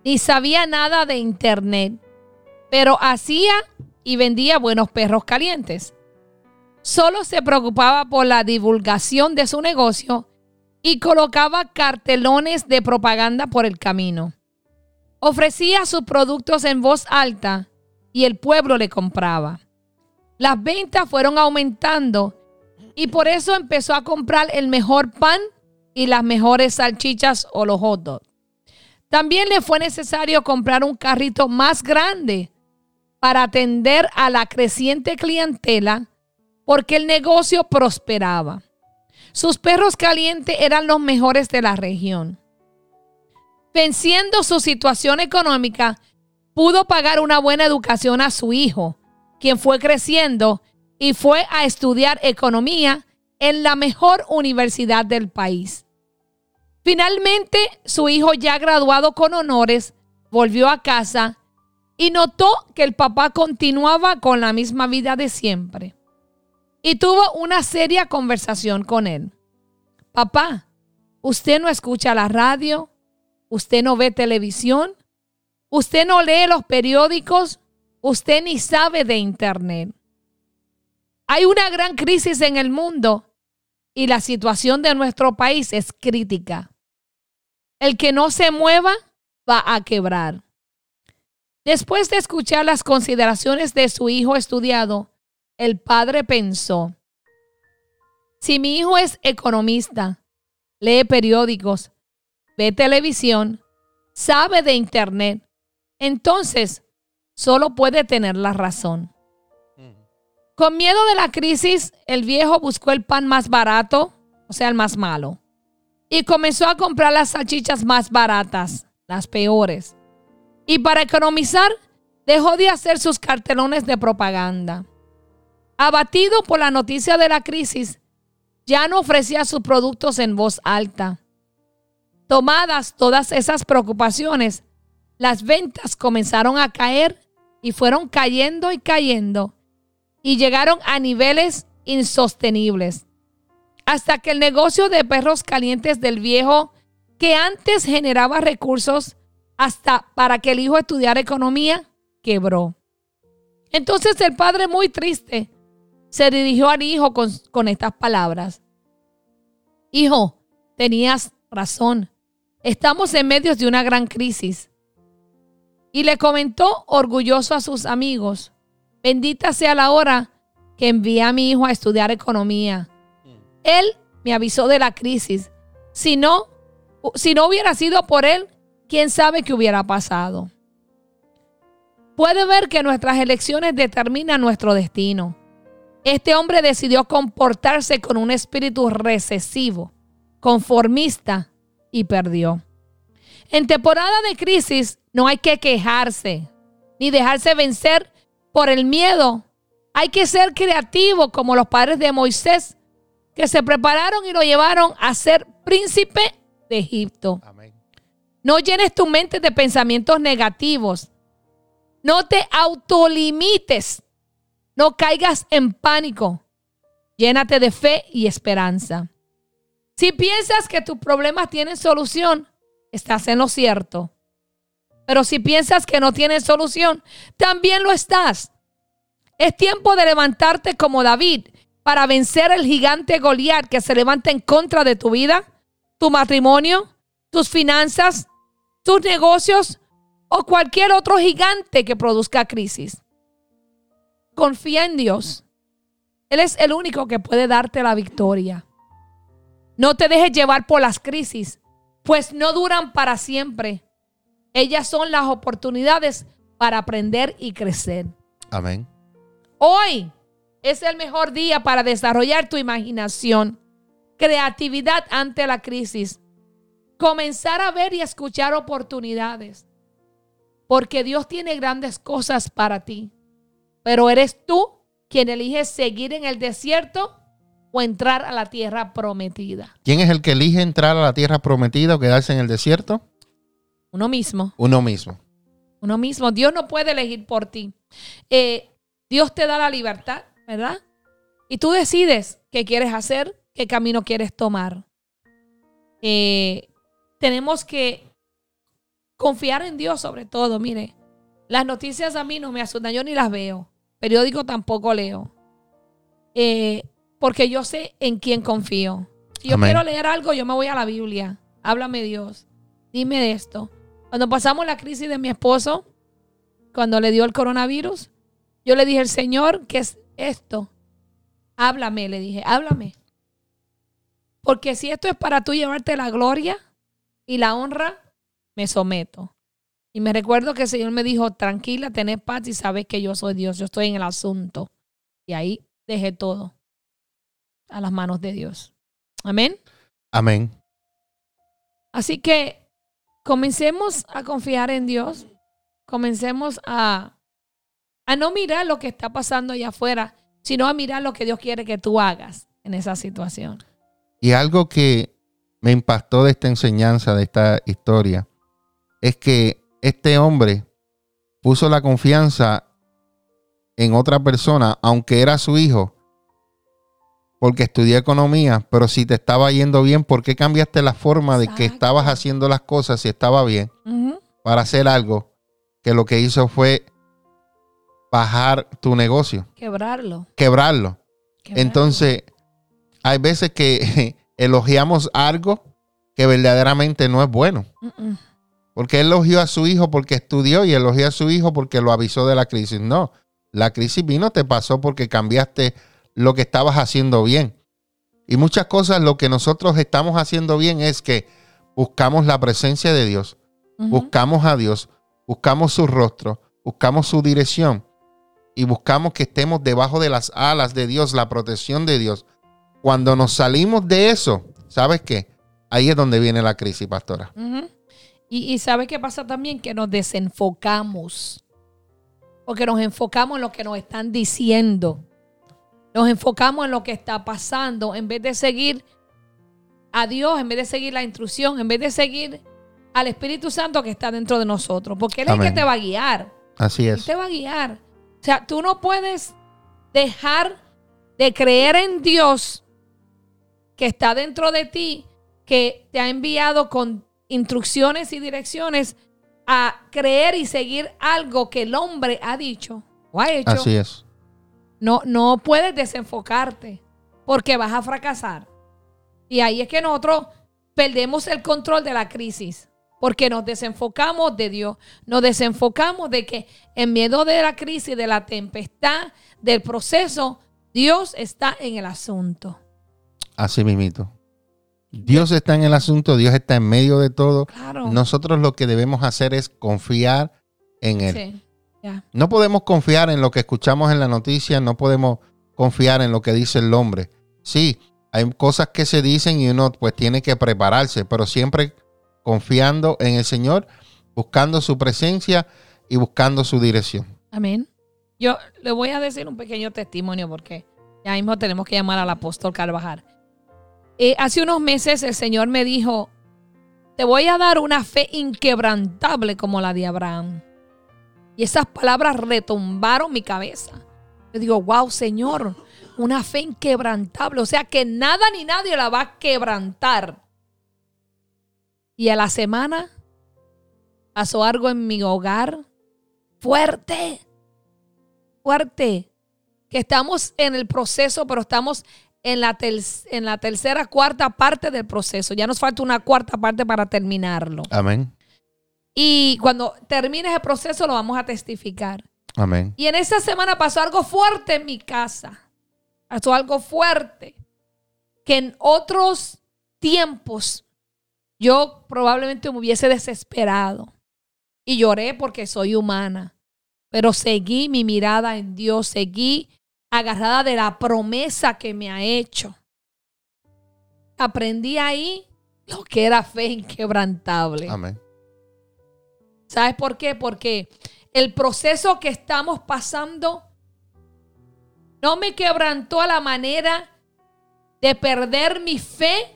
ni sabía nada de internet, pero hacía y vendía buenos perros calientes. Solo se preocupaba por la divulgación de su negocio y colocaba cartelones de propaganda por el camino. Ofrecía sus productos en voz alta y el pueblo le compraba. Las ventas fueron aumentando y por eso empezó a comprar el mejor pan y las mejores salchichas o los hot dogs. También le fue necesario comprar un carrito más grande para atender a la creciente clientela porque el negocio prosperaba. Sus perros calientes eran los mejores de la región. Venciendo su situación económica, pudo pagar una buena educación a su hijo, quien fue creciendo y fue a estudiar economía en la mejor universidad del país. Finalmente, su hijo ya graduado con honores volvió a casa y notó que el papá continuaba con la misma vida de siempre. Y tuvo una seria conversación con él. Papá, usted no escucha la radio, usted no ve televisión, usted no lee los periódicos, usted ni sabe de internet. Hay una gran crisis en el mundo y la situación de nuestro país es crítica. El que no se mueva va a quebrar. Después de escuchar las consideraciones de su hijo estudiado, el padre pensó, si mi hijo es economista, lee periódicos, ve televisión, sabe de internet, entonces solo puede tener la razón. Con miedo de la crisis, el viejo buscó el pan más barato, o sea, el más malo, y comenzó a comprar las salchichas más baratas, las peores. Y para economizar, dejó de hacer sus cartelones de propaganda. Abatido por la noticia de la crisis, ya no ofrecía sus productos en voz alta. Tomadas todas esas preocupaciones, las ventas comenzaron a caer y fueron cayendo y cayendo y llegaron a niveles insostenibles. Hasta que el negocio de perros calientes del viejo, que antes generaba recursos hasta para que el hijo estudiara economía, quebró. Entonces el padre, muy triste, se dirigió al hijo con, con estas palabras. Hijo, tenías razón. Estamos en medio de una gran crisis. Y le comentó orgulloso a sus amigos, bendita sea la hora que envié a mi hijo a estudiar economía. Él me avisó de la crisis. Si no, si no hubiera sido por él, quién sabe qué hubiera pasado. Puede ver que nuestras elecciones determinan nuestro destino. Este hombre decidió comportarse con un espíritu recesivo, conformista y perdió. En temporada de crisis no hay que quejarse ni dejarse vencer por el miedo. Hay que ser creativo como los padres de Moisés que se prepararon y lo llevaron a ser príncipe de Egipto. Amén. No llenes tu mente de pensamientos negativos. No te autolimites. No caigas en pánico. Llénate de fe y esperanza. Si piensas que tus problemas tienen solución, estás en lo cierto. Pero si piensas que no tienen solución, también lo estás. Es tiempo de levantarte como David para vencer el gigante Goliat que se levanta en contra de tu vida, tu matrimonio, tus finanzas, tus negocios o cualquier otro gigante que produzca crisis. Confía en Dios. Él es el único que puede darte la victoria. No te dejes llevar por las crisis, pues no duran para siempre. Ellas son las oportunidades para aprender y crecer. Amén. Hoy es el mejor día para desarrollar tu imaginación, creatividad ante la crisis, comenzar a ver y escuchar oportunidades, porque Dios tiene grandes cosas para ti, pero eres tú quien elige seguir en el desierto o entrar a la tierra prometida. ¿Quién es el que elige entrar a la tierra prometida o quedarse en el desierto? Uno mismo. Uno mismo. Uno mismo. Dios no puede elegir por ti. Eh, Dios te da la libertad, ¿verdad? Y tú decides qué quieres hacer, qué camino quieres tomar. Eh, tenemos que confiar en Dios sobre todo. Mire, las noticias a mí no me asustan, yo ni las veo. Periódico tampoco leo. Eh, porque yo sé en quién confío. Si yo Amén. quiero leer algo, yo me voy a la Biblia. Háblame Dios. Dime de esto. Cuando pasamos la crisis de mi esposo, cuando le dio el coronavirus, yo le dije al Señor, ¿qué es esto? Háblame, le dije, háblame. Porque si esto es para tú llevarte la gloria y la honra, me someto. Y me recuerdo que el Señor me dijo, tranquila, tenés paz y sabes que yo soy Dios, yo estoy en el asunto. Y ahí dejé todo a las manos de Dios. Amén. Amén. Así que comencemos a confiar en Dios. Comencemos a, a no mirar lo que está pasando allá afuera, sino a mirar lo que Dios quiere que tú hagas en esa situación. Y algo que me impactó de esta enseñanza, de esta historia, es que este hombre puso la confianza en otra persona, aunque era su hijo, porque estudió economía, pero si te estaba yendo bien, ¿por qué cambiaste la forma de que estabas haciendo las cosas si estaba bien para hacer algo que lo que hizo fue bajar tu negocio, Quebrarlo, quebrarlo? quebrarlo. Entonces, hay veces que *laughs* elogiamos algo que verdaderamente no es bueno. Porque él elogió a su hijo porque estudió y elogió a su hijo porque lo avisó de la crisis. No, la crisis vino, te pasó porque cambiaste lo que estabas haciendo bien. Y muchas cosas lo que nosotros estamos haciendo bien es que buscamos la presencia de Dios, buscamos a Dios, buscamos su rostro, buscamos su dirección y buscamos que estemos debajo de las alas de Dios, la protección de Dios. Cuando nos salimos de eso, ¿sabes qué? Ahí es donde viene la crisis, pastora. Y, y ¿sabe qué pasa también? Que nos desenfocamos. Porque nos enfocamos en lo que nos están diciendo. Nos enfocamos en lo que está pasando en vez de seguir a Dios, en vez de seguir la instrucción, en vez de seguir al Espíritu Santo que está dentro de nosotros. Porque Él es el que te va a guiar. Así Él es. te va a guiar. O sea, tú no puedes dejar de creer en Dios que está dentro de ti, que te ha enviado con instrucciones y direcciones a creer y seguir algo que el hombre ha dicho o ha hecho. Así es. No, no puedes desenfocarte porque vas a fracasar. Y ahí es que nosotros perdemos el control de la crisis porque nos desenfocamos de Dios, nos desenfocamos de que en miedo de la crisis, de la tempestad, del proceso, Dios está en el asunto. Así mismito. Dios está en el asunto, Dios está en medio de todo. Claro. Nosotros lo que debemos hacer es confiar en Él. Sí, No podemos confiar en lo que escuchamos en la noticia, no podemos confiar en lo que dice el hombre. Sí, hay cosas que se dicen y uno pues tiene que prepararse, pero siempre confiando en el Señor, buscando su presencia y buscando su dirección. Amén. Yo le voy a decir un pequeño testimonio porque ya mismo tenemos que llamar al apóstol Carvajal. Eh, hace unos meses el Señor me dijo, te voy a dar una fe inquebrantable como la de Abraham. Y esas palabras retumbaron mi cabeza. Yo digo, wow, Señor, una fe inquebrantable. O sea que nada ni nadie la va a quebrantar. Y a la semana pasó algo en mi hogar fuerte, fuerte. Que estamos en el proceso, pero estamos en la, en la tercera, cuarta parte del proceso. Ya nos falta una cuarta parte para terminarlo. Amén. Y cuando termine ese proceso lo vamos a testificar. Amén. Y en esa semana pasó algo fuerte en mi casa. Pasó algo fuerte. Que en otros tiempos yo probablemente me hubiese desesperado. Y lloré porque soy humana. Pero seguí mi mirada en Dios. Seguí agarrada de la promesa que me ha hecho. Aprendí ahí lo que era fe inquebrantable. Amén. ¿Sabes por qué? Porque el proceso que estamos pasando no me quebrantó a la manera de perder mi fe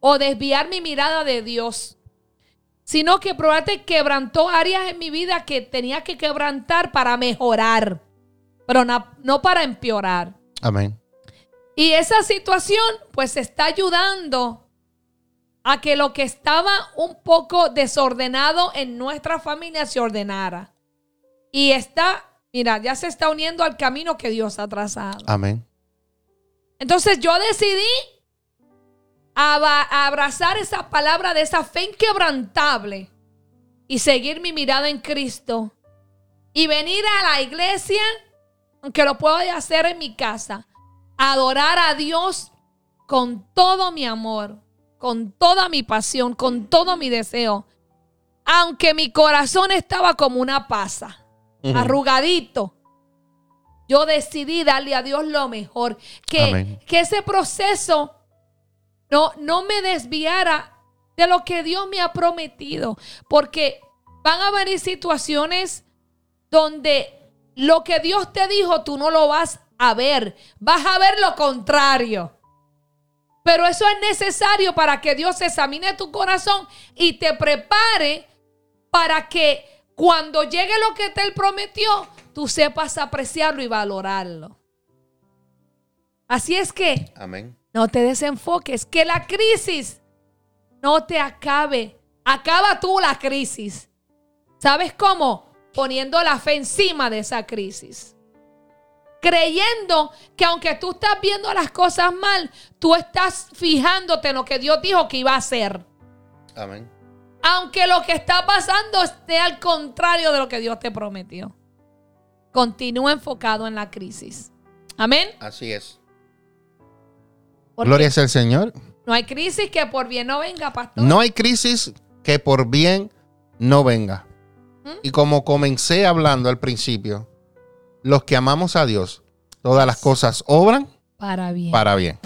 o desviar mi mirada de Dios, sino que probablemente quebrantó áreas en mi vida que tenía que quebrantar para mejorar, pero no, para empeorar. Amén. Y esa situación pues está ayudando a que lo que estaba un poco desordenado en nuestra familia se ordenara. Y está, mira, ya se está uniendo al camino que Dios ha trazado. Amén. Entonces yo decidí abrazar esa palabra de esa fe inquebrantable y seguir mi mirada en Cristo y venir a la iglesia, aunque lo puedo hacer en mi casa, adorar a Dios con todo mi amor con toda mi pasión, con todo mi deseo, aunque mi corazón estaba como una pasa, arrugadito. Yo decidí darle a Dios lo mejor, que, que ese proceso no, no me desviara de lo que Dios me ha prometido, porque van a venir situaciones donde lo que Dios te dijo tú no lo vas a ver, vas a ver lo contrario. Pero eso es necesario para que Dios examine tu corazón y te prepare para que cuando llegue lo que te prometió, tú sepas apreciarlo y valorarlo. Así es que Amén. no te desenfoques, que la crisis no te acabe. Acaba tú la crisis. ¿Sabes cómo? Poniendo la fe encima de esa crisis creyendo que aunque tú estás viendo las cosas mal, tú estás fijándote en lo que Dios dijo que iba a hacer. Amén. Aunque lo que está pasando esté al contrario de lo que Dios te prometió. Continúa enfocado en la crisis. Amén. Así es. Gloria sea al Señor. No hay crisis que por bien no venga, pastor. No hay crisis que por bien no venga. ¿Mm? Y como comencé hablando al principio, los que amamos a Dios, todas las cosas obran para bien. Para bien.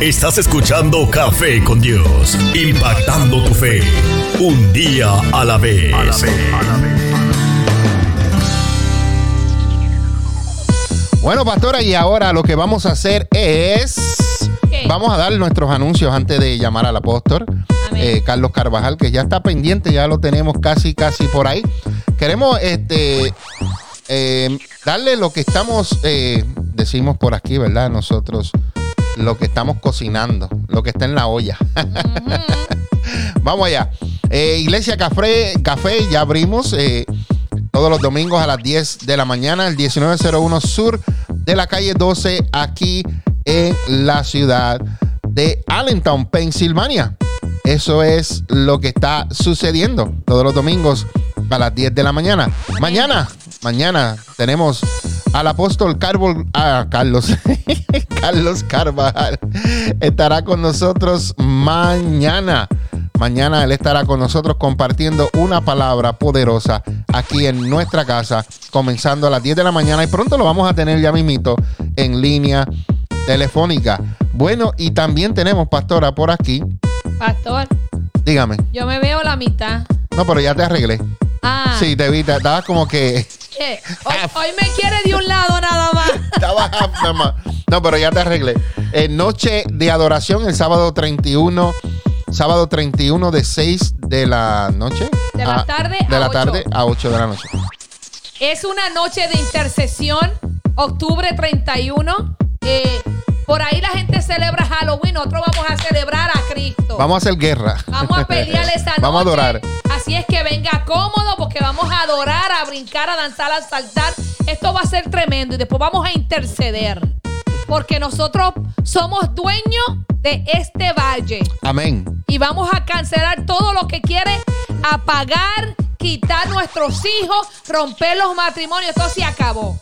Estás escuchando Café con Dios, impactando tu fe, un día a la vez. A la vez, Bueno, pastora, y ahora lo que vamos a hacer es... Vamos a dar nuestros anuncios antes de llamar al apóstol. Eh, Carlos Carvajal, que ya está pendiente, ya lo tenemos casi, casi por ahí. Queremos este, eh, darle lo que estamos, eh, decimos por aquí, ¿verdad? Nosotros, lo que estamos cocinando, lo que está en la olla. *laughs* Vamos allá. Iglesia Café, Café, ya abrimos todos los domingos a las 10 de la mañana, el 1901 Sur de la calle 12, aquí en la ciudad de Allentown, Pensilvania. Eso es lo que está sucediendo todos los domingos a las 10 de la mañana. Mañana, mañana tenemos al apóstol ah, Carlos, *laughs* Carlos Carvajal. Estará con nosotros mañana. Mañana él estará con nosotros compartiendo una palabra poderosa aquí en nuestra casa, comenzando a las 10 de la mañana y pronto lo vamos a tener ya mismito en línea telefónica. Bueno, y también tenemos, pastora, por aquí. Pastor. Dígame. Yo me veo la mitad. No, pero ya te arreglé. Ah. Sí, te vi, estabas como que. Hoy, me quiere de un lado nada más. *laughs* Estabas nada más. No, pero ya te arreglé. Eh, noche de adoración el sábado 31. Sábado 31 de 6 de la noche. De la tarde De la tarde a 8 de la noche. Es una noche de intercesión octubre 31. Eh, por ahí la gente celebra Halloween, nosotros vamos a celebrar a Cristo. Vamos a hacer guerra. Vamos a pelear *laughs* esa noche. Vamos a adorar. Así es que venga cómodo porque vamos a adorar, a brincar, a danzar, a saltar. Esto va a ser tremendo y después vamos a interceder. Porque nosotros somos dueños de este valle. Amén. Y vamos a cancelar todo lo que quiere apagar, quitar nuestros hijos, romper los matrimonios. Esto se acabó.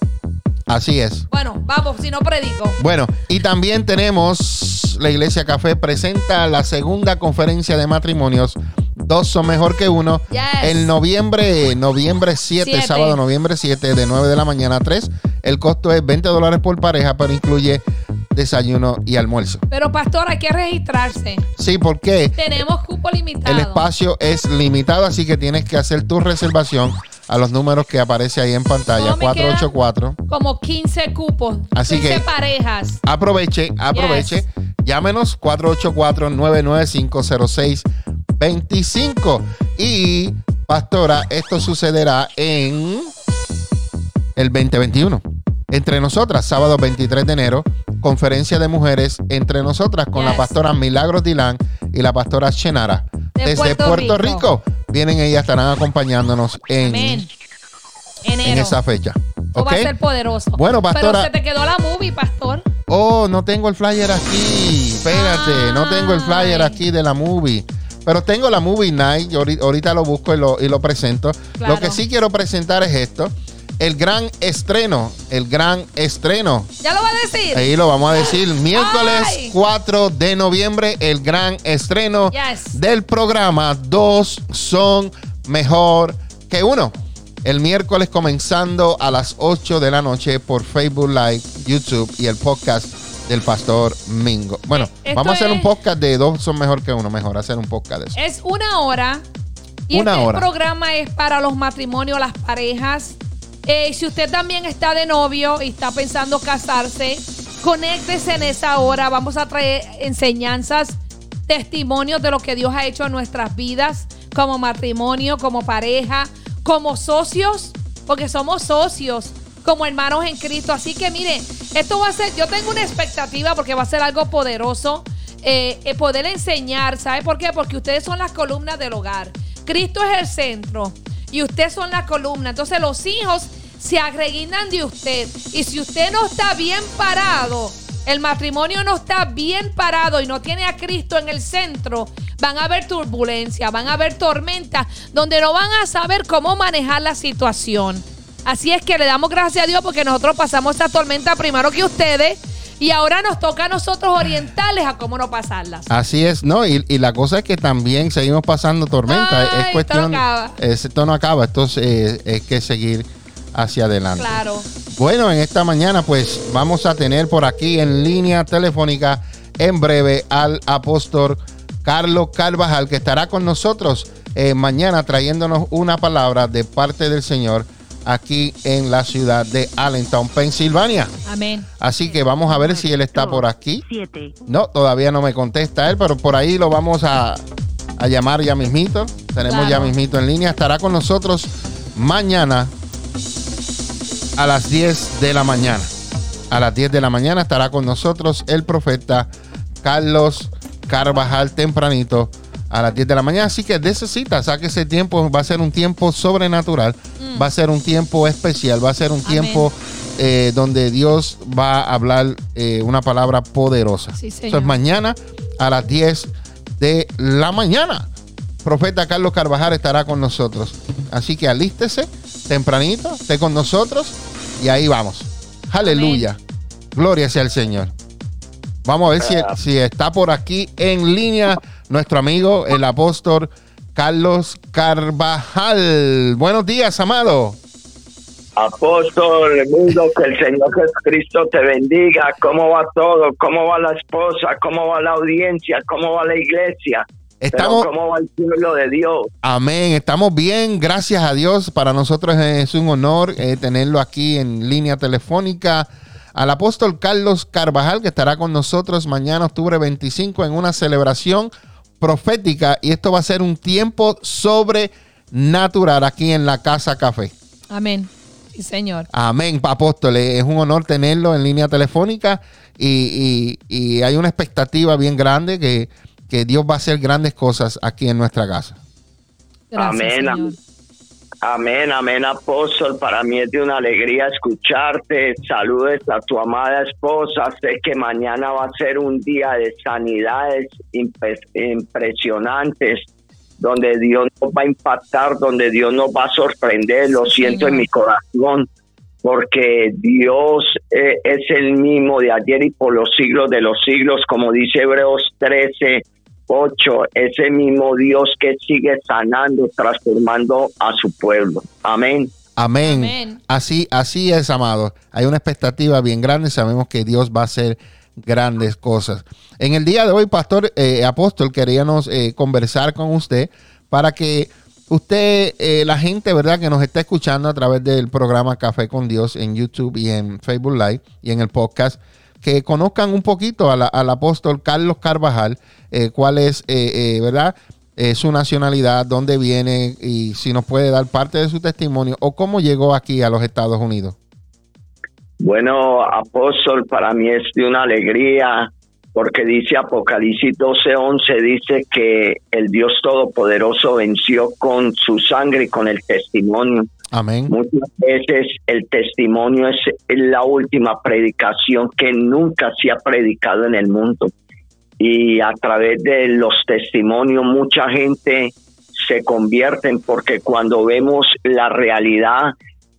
Así es. Bueno, vamos, si no predico. Bueno, y también tenemos la Iglesia Café presenta la segunda conferencia de matrimonios. Dos son mejor que uno. Yes. En noviembre, noviembre 7, Siete. sábado noviembre 7, de 9 de la mañana a 3. El costo es 20 dólares por pareja, pero incluye desayuno y almuerzo. Pero pastor, hay que registrarse. Sí, porque Tenemos cupo limitado. el espacio es limitado, así que tienes que hacer tu reservación a los números que aparece ahí en pantalla. No, me queda- 484. Como 15 cupos. Así 15 que- parejas. Aproveche, aproveche. Llámenos 484-995-0625. Y, pastora, esto sucederá en el 2021. Entre nosotras, sábado 23 de enero, conferencia de mujeres entre nosotras con la Yes. pastora Milagros Dilán y la pastora Chenara. De Desde Puerto Puerto, Rico. Rico. Vienen ellas, estarán acompañándonos en, en esa fecha. Esto ¿Ok? va a ser poderoso. Bueno, pastora- Pero se te quedó la movie, pastor. Oh, no tengo el flyer aquí. Espérate, no tengo el flyer aquí de la movie. Pero tengo la movie night. yo ahori- Ahorita lo busco y lo, y lo presento. Claro. Lo que sí quiero presentar es esto. El gran estreno. El gran estreno. ¿Ya lo va a decir? Ahí lo vamos a decir. Miércoles Ay. 4 de noviembre. El gran estreno Yes. del programa. Dos son mejor que uno. El miércoles comenzando a las 8 de la noche por Facebook Live, YouTube y el podcast del Pastor Mingo. Bueno, Esto vamos a hacer un podcast de dos son mejor que uno. Mejor hacer un podcast de eso. Es una hora. Y Una este hora. programa es para los matrimonios, las parejas. Eh, si usted también está de novio y está pensando casarse, conéctese en esa hora. Vamos a traer enseñanzas, testimonios de lo que Dios ha hecho en nuestras vidas, como matrimonio, como pareja, como socios, porque somos socios, como hermanos en Cristo. Así que mire, esto va a ser, yo tengo una expectativa porque va a ser algo poderoso. eh, eh, poder enseñar, ¿sabe por qué? Porque ustedes son las columnas del hogar. Cristo es el centro y ustedes son la columna. Entonces los hijos se agreguinan de usted. Y si usted no está bien parado, el matrimonio no está bien parado y no tiene a Cristo en el centro, van a haber turbulencia, van a haber tormentas donde no van a saber cómo manejar la situación. Así es que le damos gracias a Dios porque nosotros pasamos esta tormenta primero que ustedes y ahora nos toca a nosotros orientarles a cómo no pasarlas. Así es, ¿no? Y, y la cosa es que también seguimos pasando tormenta. Ay, es esto no acaba. es- Esto no acaba. Esto es, eh, es que seguir hacia adelante. Claro. Bueno, en esta mañana pues vamos a tener por aquí en línea telefónica en breve al apóstol Carlos Carvajal que estará con nosotros eh, mañana trayéndonos una palabra de parte del Señor aquí en la ciudad de Allentown, Pensilvania. Amén. Así que vamos a ver si él está por aquí. Siete. No, todavía no me contesta él, pero por ahí lo vamos a, a llamar ya mismito. Tenemos ya mismito en línea. Estará con nosotros mañana a las 10 de la mañana. A las 10 de la mañana estará con nosotros el profeta Carlos Carvajal tempranito a las 10 de la mañana. Así que necesita, saque ese tiempo. Va a ser un tiempo sobrenatural. Va a ser un tiempo especial. Va a ser un. Amén. tiempo eh, donde Dios va a hablar eh, una palabra poderosa. Sí, Eso señor. es mañana a las 10 de la mañana. Profeta Carlos Carvajal estará con nosotros. Así que alístese tempranito, esté con nosotros y ahí vamos. Aleluya. Gloria sea el Señor. Vamos a ver si, si está por aquí en línea nuestro amigo el apóstol Carlos Carvajal. Buenos días, amado. Apóstol, mundo, que el Señor Jesucristo te bendiga. ¿Cómo va todo? ¿Cómo va la esposa? ¿Cómo va la audiencia? ¿Cómo va la iglesia? Pero ¿Cómo va el pueblo de Dios? amén, estamos bien, gracias a Dios. Para nosotros es un honor eh, tenerlo aquí en línea telefónica. Al apóstol Carlos Carvajal, que estará con nosotros mañana, octubre 25, en una celebración profética. Y esto va a ser un tiempo sobrenatural aquí en la Casa Café. Amén. Sí, señor. Amén, apóstol. Es un honor tenerlo en línea telefónica y, y- y hay una expectativa bien grande que, que Dios va a hacer grandes cosas aquí en nuestra casa. Gracias, Amén, Señor. Amén. Amén, apóstol. Para mí es de una alegría escucharte. Saludes a tu amada esposa. Sé que mañana va a ser un día de sanidades impresionantes, donde Dios nos va a impactar, donde Dios nos va a sorprender. Lo siento en mi corazón, porque Dios eh, es el mismo de ayer y por los siglos de los siglos, como dice Hebreos 13. 8, ese mismo Dios que sigue sanando, transformando a su pueblo. Amén. Amén. Amén. Así, así es, amado. Hay una expectativa bien grande. Sabemos que Dios va a hacer grandes cosas. En el día de hoy, Pastor eh, Apóstol, queríamos eh, conversar con usted para que usted, eh, la gente, ¿verdad?, que nos está escuchando a través del programa Café con Dios en YouTube y en Facebook Live y en el podcast, que conozcan un poquito al apóstol Carlos Carvajal, eh, cuál es, eh, eh, ¿verdad? eh, su nacionalidad, dónde viene y si nos puede dar parte de su testimonio o cómo llegó aquí a los Estados Unidos. Bueno, apóstol, para mí es de una alegría porque dice Apocalipsis 12:11, dice que el Dios Todopoderoso venció con su sangre y con el testimonio. Amén. Muchas veces el testimonio es la última predicación que nunca se ha predicado en el mundo. Y a través de los testimonios mucha gente se convierte porque cuando vemos la realidad,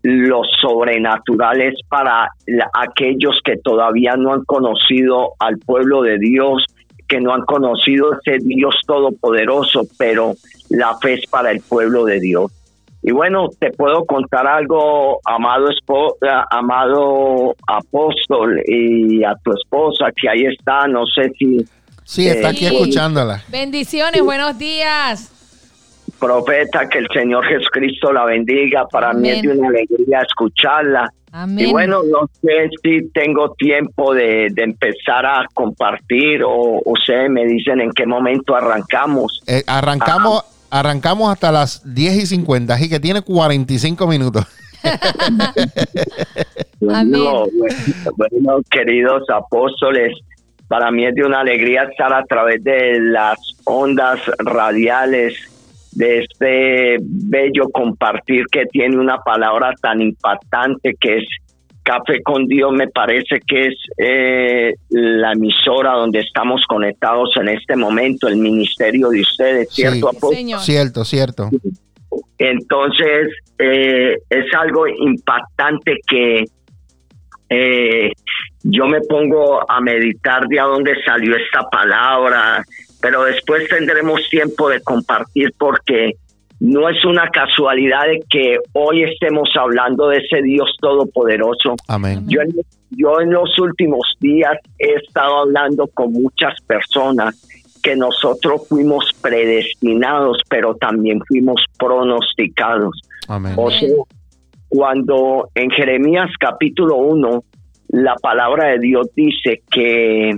lo sobrenatural es para aquellos que todavía no han conocido al pueblo de Dios, que no han conocido ese Dios todopoderoso, pero la fe es para el pueblo de Dios. Y bueno, te puedo contar algo, amado espo- eh, amado apóstol y a tu esposa que ahí está, no sé si Sí, está aquí Sí. escuchándola. Bendiciones, buenos días. profeta, que el Señor Jesucristo la bendiga, para mí es de una alegría escucharla. Amén. Y bueno, no sé si tengo tiempo de, de empezar a compartir o ustedes me dicen en qué momento arrancamos. Eh, arrancamos, arrancamos hasta las 10 y 50, así que tiene 45 minutos. *laughs* Bueno, queridos apóstoles, para mí es de una alegría estar a través de las ondas radiales de este bello compartir que tiene una palabra tan impactante que es Café con Dios, me parece que es eh, la emisora donde estamos conectados en este momento, el ministerio de ustedes, Sí. ¿cierto, apóstol? Señor. Cierto, cierto. Entonces, eh, es algo impactante que eh, yo me pongo a meditar de a dónde salió esta palabra, pero después tendremos tiempo de compartir porque no es una casualidad de que hoy estemos hablando de ese Dios todopoderoso. Amén. Yo en, yo en los últimos días he estado hablando con muchas personas que nosotros fuimos predestinados, pero también fuimos pronosticados. Amén. O sea, cuando en Jeremías capítulo 1, la palabra de Dios dice que,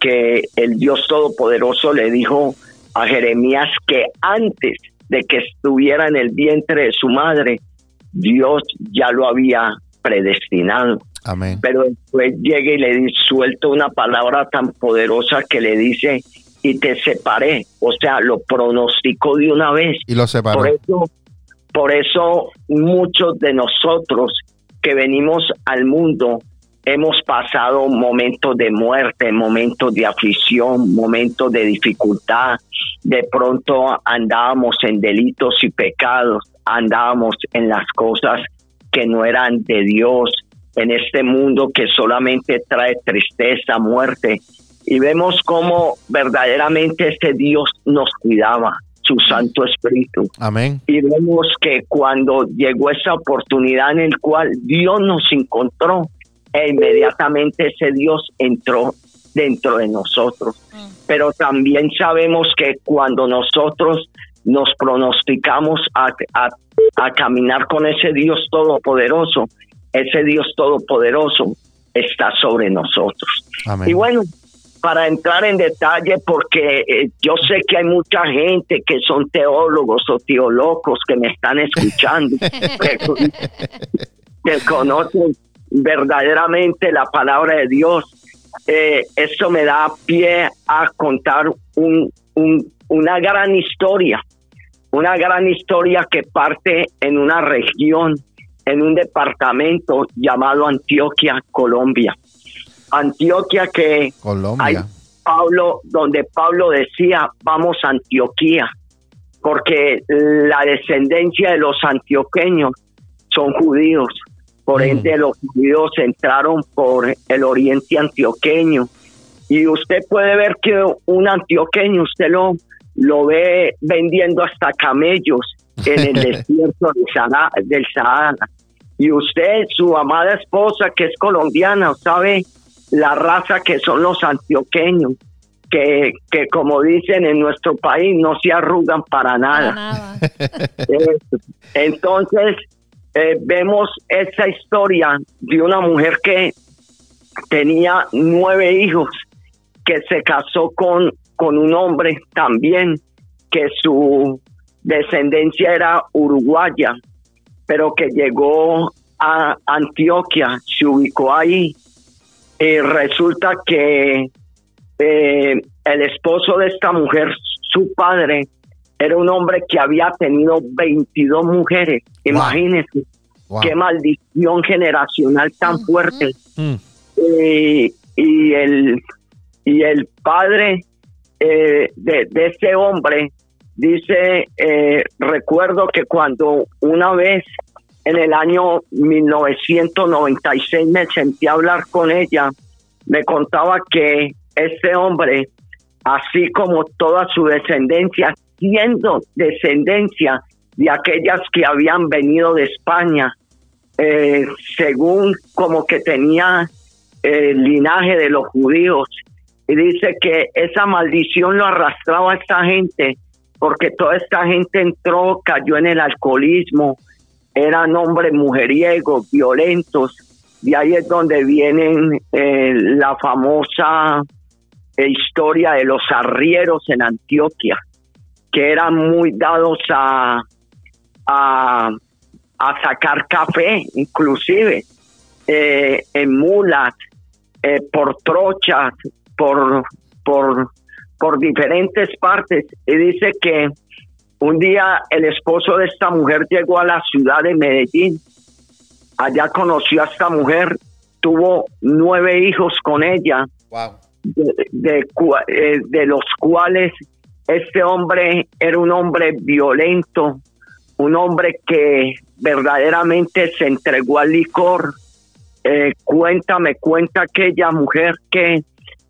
que el Dios Todopoderoso le dijo a Jeremías que antes de que estuviera en el vientre de su madre, Dios ya lo había predestinado Amén. pero después llega y le suelta una palabra tan poderosa que le dice y te separé, o sea, lo pronosticó de una vez. Y lo separó. Por eso, por eso muchos de nosotros que venimos al mundo hemos pasado momentos de muerte, momentos de aflicción, momentos de dificultad. De pronto andábamos en delitos y pecados, andábamos en las cosas que no eran de Dios, en este mundo que solamente trae tristeza, muerte. Y vemos cómo verdaderamente este Dios nos cuidaba, su Santo Espíritu Amén. y vemos que cuando llegó esa oportunidad en el cual Dios nos encontró, e inmediatamente ese Dios entró dentro de nosotros. Pero también sabemos que cuando nosotros nos pronosticamos a, a- a caminar con ese Dios todopoderoso, ese Dios todopoderoso está sobre nosotros. Amén. Y bueno, para entrar en detalle, porque eh, yo sé que hay mucha gente que son teólogos o teolocos que me están escuchando. *laughs* que conocen verdaderamente la palabra de Dios. Eh, esto me da pie a contar un, una gran historia, una gran historia que parte en una región, en un departamento llamado Antioquia, Colombia. Antioquia que Colombia. Pablo, donde Pablo decía, vamos a Antioquía, porque la descendencia de los antioqueños son judíos. Por mm. ende, los judíos entraron por el oriente antioqueño. Y usted puede ver que un antioqueño, usted lo, lo ve vendiendo hasta camellos en el *laughs* desierto del Sahara. Y usted, su amada esposa, que es colombiana, sabe la raza que son los antioqueños, que, que como dicen en nuestro país, no se arrugan para nada. *laughs* Entonces, eh, vemos esa historia de una mujer que tenía nueve hijos, que se casó con, con un hombre también, que su descendencia era uruguaya, pero que llegó a Antioquia, se ubicó ahí. Y resulta que eh, el esposo de esta mujer, su padre, era un hombre que había tenido 22 mujeres. Imagínense qué maldición generacional tan fuerte. Mm. Eh, y el y el padre eh, de, de, ese hombre dice, eh, recuerdo que cuando una vez en el año 1996 me sentí a hablar con ella, me contaba que ese hombre, así como toda su descendencia, siendo descendencia de aquellas que habían venido de España, eh, según como que tenía el linaje de los judíos, y dice que esa maldición lo arrastraba a esta gente, porque toda esta gente entró, cayó en el alcoholismo, eran hombres mujeriegos, violentos, y ahí es donde vienen eh, la famosa eh, historia de los arrieros en Antioquia, que eran muy dados a, a, sacar café, inclusive eh, en mulas, eh, por trochas, por, por, por diferentes partes. Y dice que un día el esposo de esta mujer llegó a la ciudad de Medellín. Allá conoció a esta mujer, tuvo nueve hijos con ella. Wow de, eh, de, los cuales este hombre era un hombre violento, un hombre que verdaderamente se entregó al licor. Eh, cuéntame, cuenta aquella mujer que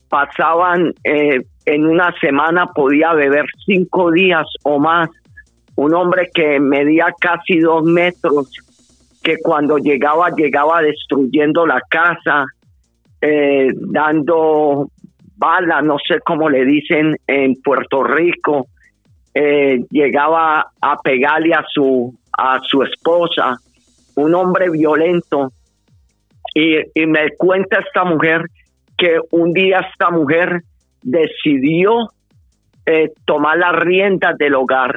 pasaban eh, en una semana, podía beber cinco días o más. Un hombre que medía casi dos metros, que cuando llegaba, llegaba destruyendo la casa, dando bala, no sé cómo le dicen en Puerto Rico, eh, llegaba a pegarle a su, a su esposa, un hombre violento. Y, me cuenta esta mujer que un día esta mujer decidió eh, tomar las riendas del hogar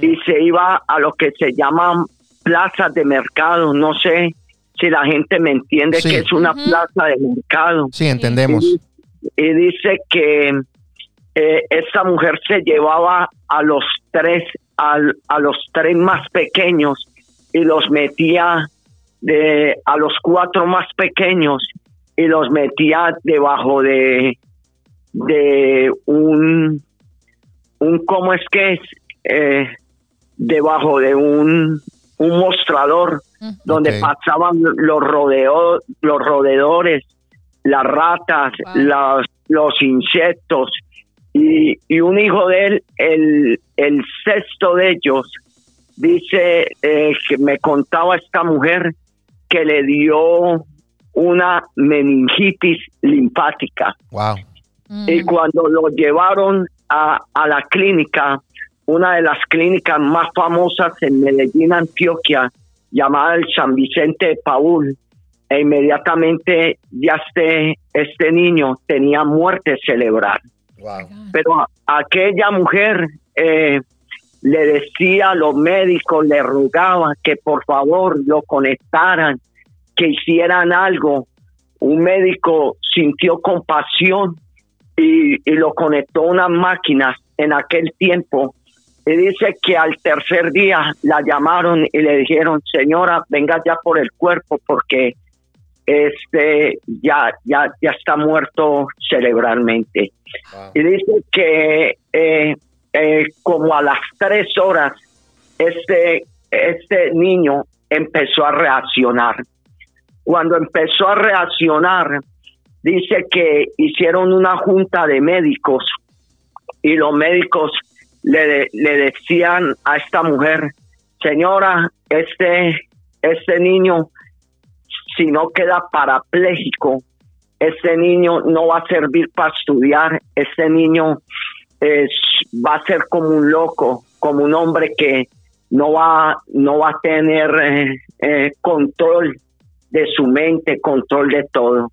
y mm. se iba a lo que se llaman plazas de mercado. No sé si la gente me entiende que es una plaza de mercado. Sí, entendemos y dice que eh, esa mujer se llevaba a los tres a los tres más pequeños y los metía de a los cuatro más pequeños y los metía debajo de de un un cómo es que es eh, debajo de un un mostrador donde pasaban los rodeos los rodeadores las ratas, los insectos, y, un hijo de él, el, el sexto de ellos, dice eh, que me contaba esta mujer que le dio una meningitis linfática. Wow. Y mm. cuando lo llevaron a, a la clínica, una de las clínicas más famosas en Medellín, Antioquia, llamada el San Vicente de Paul, e inmediatamente ya este, este niño tenía muerte cerebral. Pero aquella mujer eh, le decía a los médicos, le rogaba que por favor lo conectaran, que hicieran algo, un médico sintió compasión y, y lo conectó a unas máquinas en aquel tiempo. Y dice que al tercer día la llamaron y le dijeron, señora, venga ya por el cuerpo porque este ya ya ya está muerto cerebralmente. Y dice que eh, eh, como a las tres horas este este niño empezó a reaccionar. Cuando empezó a reaccionar dice que hicieron una junta de médicos y los médicos le, le decían a esta mujer señora este este niño si no queda parapléjico, ese niño no va a servir para estudiar, ese niño es, va a ser como un loco, como un hombre que no va, no va a tener eh, eh, control de su mente, control de todo.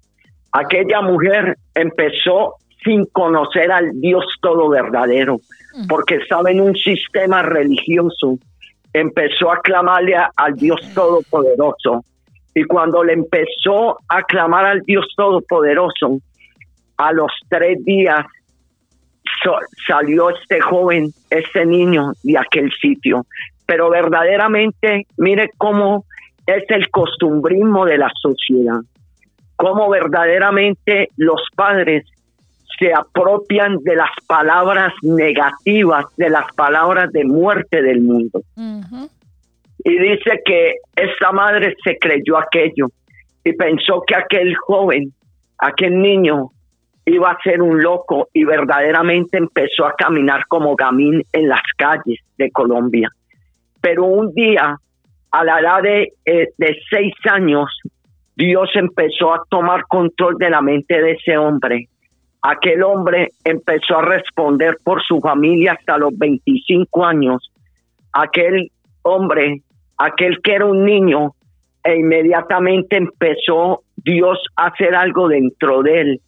Aquella mujer empezó sin conocer al Dios todo verdadero, porque estaba en un sistema religioso, empezó a clamarle al Dios todopoderoso y cuando le empezó a clamar al Dios Todopoderoso, a los tres días salió este joven, este niño de aquel sitio. Pero verdaderamente, mire cómo es el costumbrismo de la sociedad, cómo verdaderamente los padres se apropian de las palabras negativas, de las palabras de muerte del mundo y dice que esta madre se creyó aquello y pensó que aquel joven, aquel niño, iba a ser un loco y verdaderamente empezó a caminar como gamín en las calles de Colombia. Pero un día, a la edad de, eh, de seis años, Dios empezó a tomar control de la mente de ese hombre. Aquel hombre empezó a responder por su familia hasta los 25 años. Aquel hombre aquel que era un niño, e inmediatamente empezó Dios a hacer algo dentro de él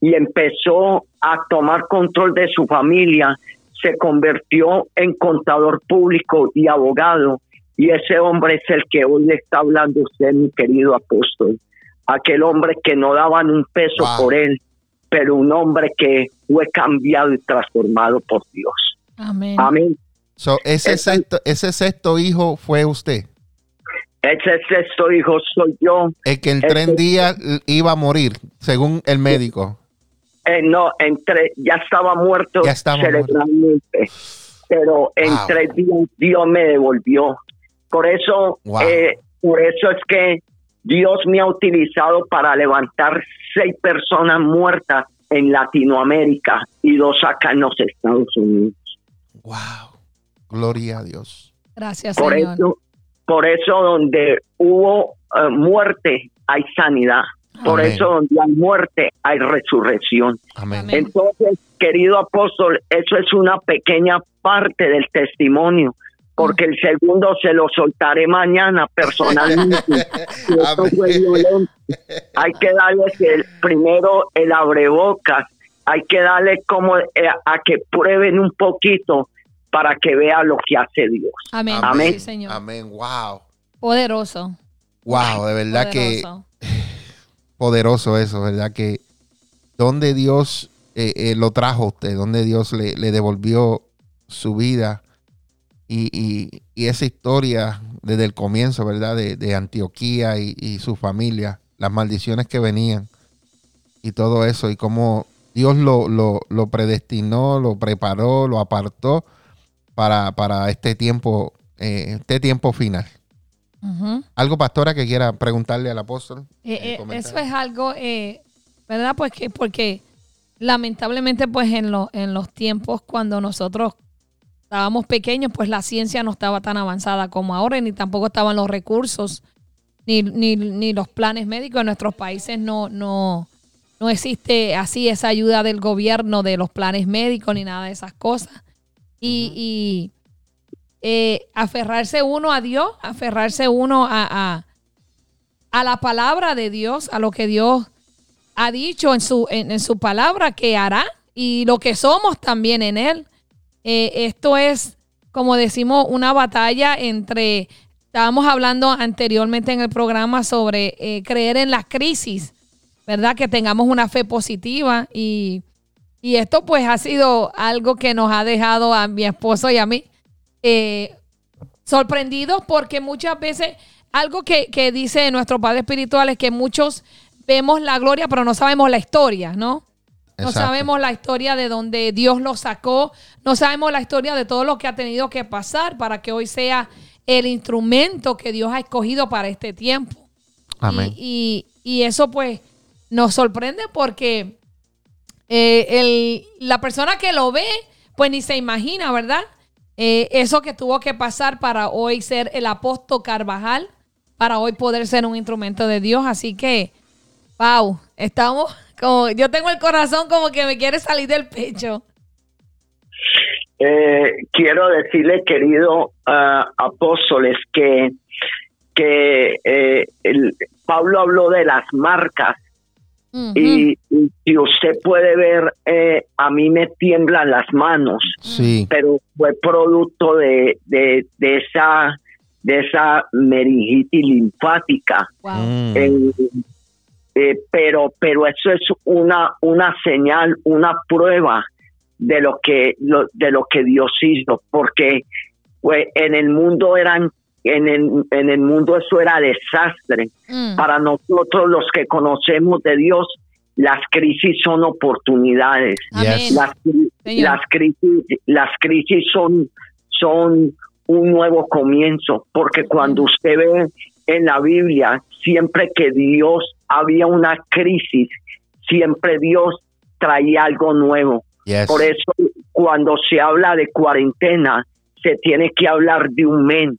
y empezó a tomar control de su familia, se convirtió en contador público y abogado y ese hombre es el que hoy le está hablando usted, mi querido apóstol, aquel hombre que no daban un peso por él, pero un hombre que fue cambiado y transformado por Dios. Amén. Amén ese, sexto, ese sexto hijo fue usted. Ese sexto hijo soy yo. El que en tres días iba a morir, según el médico. Eh, no, entre, ya estaba muerto ya cerebralmente. Pero en tres días Dios me devolvió. Por eso, eh, por eso es que Dios me ha utilizado para levantar seis personas muertas en Latinoamérica y dos acá en los Estados Unidos. Wow. Gloria a Dios. Gracias, por Señor. Eso, por eso donde hubo eh, muerte hay sanidad. Por eso donde hay muerte hay resurrección. Amén. Entonces, querido apóstol, eso es una pequeña parte del testimonio porque el segundo se lo soltaré mañana personalmente. *laughs* Hay que darle el primero el abrebocas, hay que darle como eh, a que prueben un poquito para que vea lo que hace Dios. Amén. Amén. señor. Amén. Wow. Poderoso. Wow, de verdad que *laughs* poderoso eso, ¿verdad? Que donde Dios eh, eh, lo trajo a usted, donde Dios le, devolvió su vida y, esa historia desde el comienzo, ¿verdad? De, Antioquía y, su familia, las maldiciones que venían y todo eso, y cómo Dios lo, lo predestinó, lo preparó, lo apartó para, para este tiempo, eh, este tiempo final. ¿Algo, pastora, que quiera preguntarle al apóstol? Eh, eh, eso es algo, ¿verdad? Pues que, porque lamentablemente, pues en, en los tiempos cuando nosotros estábamos pequeños, pues la ciencia no estaba tan avanzada como ahora, ni tampoco estaban los recursos, ni, ni, ni los planes médicos. En nuestros países no, no, no existe así esa ayuda del gobierno de los planes médicos ni nada de esas cosas y, eh, aferrarse uno a Dios, aferrarse uno a, a, la palabra de Dios, a lo que Dios ha dicho en su, en, su palabra que hará y lo que somos también en Él. Eh, esto es, como decimos, una batalla entre estábamos hablando anteriormente en el programa sobre eh, creer en las crisis, ¿verdad? Que tengamos una fe positiva y, y, esto pues ha sido algo que nos ha dejado a mi esposo y a mí eh, sorprendidos porque muchas veces algo que, que dice nuestro Padre Espiritual es que muchos vemos la gloria pero no sabemos la historia, ¿no? No sabemos la historia de donde Dios lo sacó, no sabemos la historia de todo lo que ha tenido que pasar para que hoy sea el instrumento que Dios ha escogido para este tiempo. Amén. Y, y, eso pues nos sorprende porque eh, el, la persona que lo ve pues ni se imagina, ¿verdad? Eh, eso que tuvo que pasar para hoy ser el apóstol Carvajal, para hoy poder ser un instrumento de Dios. Así que, wow, estamos como, yo tengo el corazón como que me quiere salir del pecho. Eh, quiero decirle, querido uh, apóstoles, que, que el, Pablo habló de las marcas uh -huh. y, y, si usted puede ver, eh, a mí me tiemblan las manos, Sí. pero fue producto de, de, de esa de esa meningitis linfática. Wow. Mm. Eh, eh, pero pero eso es una una señal, una prueba de lo que lo, de lo que Dios hizo, porque pues, en el mundo eran en el, en el mundo eso era desastre. Mm. Para nosotros los que conocemos de Dios, las crisis son oportunidades. Yes. Las, las crisis las crisis son son un nuevo comienzo, porque cuando usted ve en la Biblia, siempre que Dios había una crisis, siempre Dios traía algo nuevo. Yes. Por eso cuando se habla de cuarentena, se tiene que hablar de un men.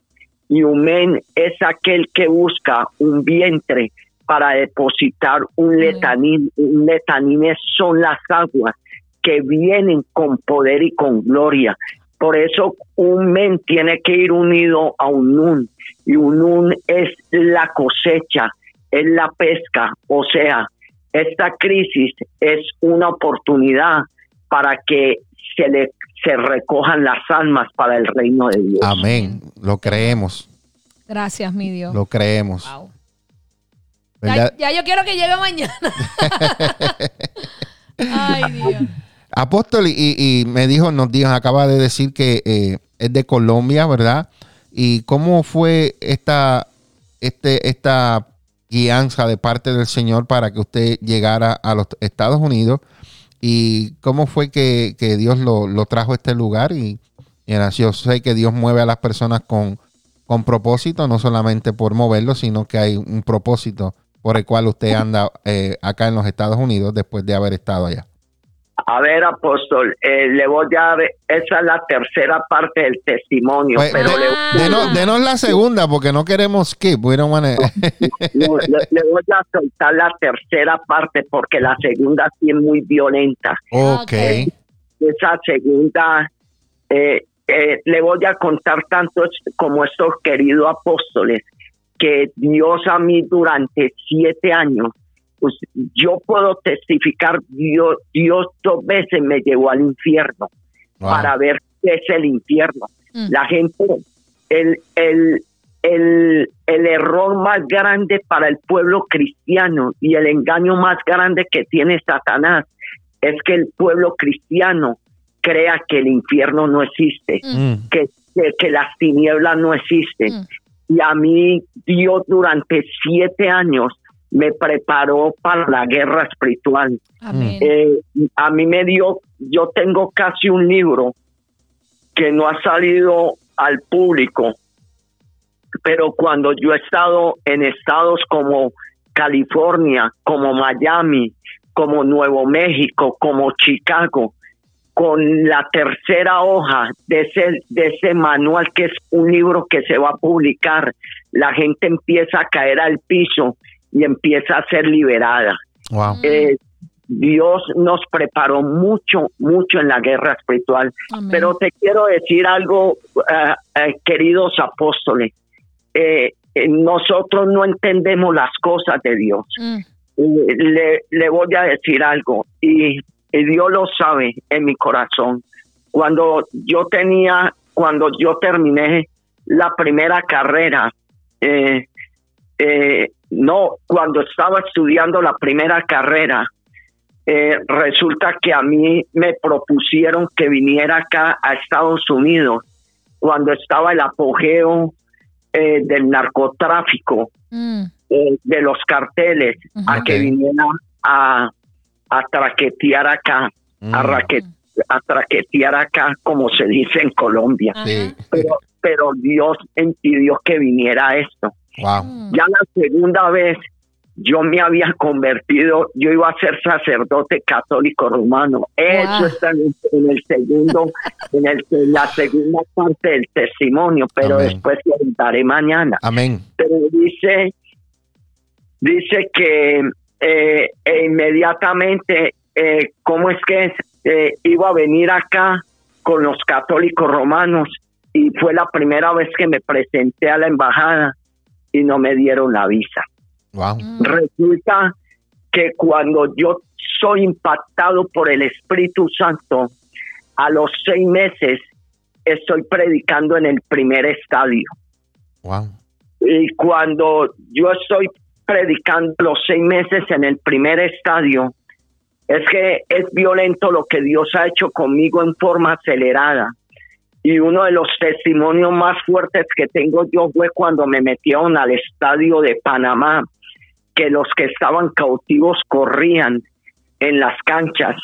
Y un men es aquel que busca un vientre para depositar un letanín. Un letanín es- son las aguas que vienen con poder y con gloria. Por eso un men tiene que ir unido a un nun. Y un nun es la cosecha, es la pesca. O sea, esta crisis es una oportunidad para que se le se recojan las almas para el reino de Dios. Amén. Lo creemos. Gracias, mi Dios. Lo creemos. Ya, ya yo quiero que llegue mañana. *laughs* Ay, Dios. Apóstol, y, y me dijo, nos dijo, acaba de decir que eh, es de Colombia, ¿verdad? ¿Y cómo fue esta, este, esta guianza de parte del Señor para que usted llegara a los Estados Unidos? ¿Y cómo fue que, que Dios lo, lo trajo a este lugar? Y, y yo sé que Dios mueve a las personas con, con propósito, no solamente por moverlo, sino que hay un propósito por el cual usted anda eh, acá en los Estados Unidos después de haber estado allá. A ver, apóstol, eh, le voy a dar, esa es la tercera parte del testimonio, Pues, pero de- le, denos, denos la segunda porque no queremos skip. We don't wanna- no, le- le voy a soltar la tercera parte porque la segunda sí es muy violenta. ok. Esa segunda, eh, eh, le voy a contar tanto como estos queridos apóstoles, que Dios a mí durante siete años, pues yo puedo testificar, Dios, Dios dos veces me llevó al infierno. Wow. para ver qué es el infierno. Mm. La gente, el, el, el, el error más grande para el pueblo cristiano y el engaño más grande que tiene Satanás es que el pueblo cristiano crea que el infierno no existe, Mm. que, que, que las tinieblas no existen. Mm. Y a mí Dios durante siete años me preparó para la guerra espiritual. Amén. Eh, a mí me dio, yo tengo casi un libro que no ha salido al público, pero cuando yo he estado en estados como California, como Miami, como Nuevo México, como Chicago, con la tercera hoja de ese, de ese manual que es un libro que se va a publicar, la gente empieza a caer al piso y empieza a ser liberada. Wow. Eh, Dios nos preparó mucho, mucho en la guerra espiritual. Amén. Pero te quiero decir algo, eh, eh, queridos apóstoles. Eh, eh, nosotros no entendemos las cosas de Dios. Mm. Eh, le, le voy a decir algo y, y Dios lo sabe en mi corazón. Cuando yo tenía, cuando yo terminé la primera carrera, eh, eh, no, cuando estaba estudiando la primera carrera, eh, resulta que a mí me propusieron que viniera acá a Estados Unidos cuando estaba el apogeo eh, del narcotráfico, Mm. eh, de los carteles, a que viniera a, a traquetear acá, a, Mm. A traquetear acá, como se dice en Colombia. Sí. Pero, pero Dios impidió que viniera esto. Wow. Mm. Ya la segunda vez yo me había convertido, yo iba a ser sacerdote católico romano. Eso Wow. está en el, en el segundo, *laughs* en, el, en la segunda parte del testimonio, pero Amén. después lo daré mañana. Amén. Pero dice, dice que eh, e inmediatamente, eh, ¿cómo es que es? Eh, iba a venir acá con los católicos romanos y fue la primera vez que me presenté a la embajada y no me dieron la visa. Wow. Mm. Resulta que cuando yo soy impactado por el Espíritu Santo, a los seis meses estoy predicando en el primer estadio. Wow. Y cuando yo estoy predicando los seis meses en el primer estadio, es que es violento lo que Dios ha hecho conmigo en forma acelerada. Y uno de los testimonios más fuertes que tengo yo fue cuando me metieron al estadio de Panamá, que los que estaban cautivos corrían en las canchas.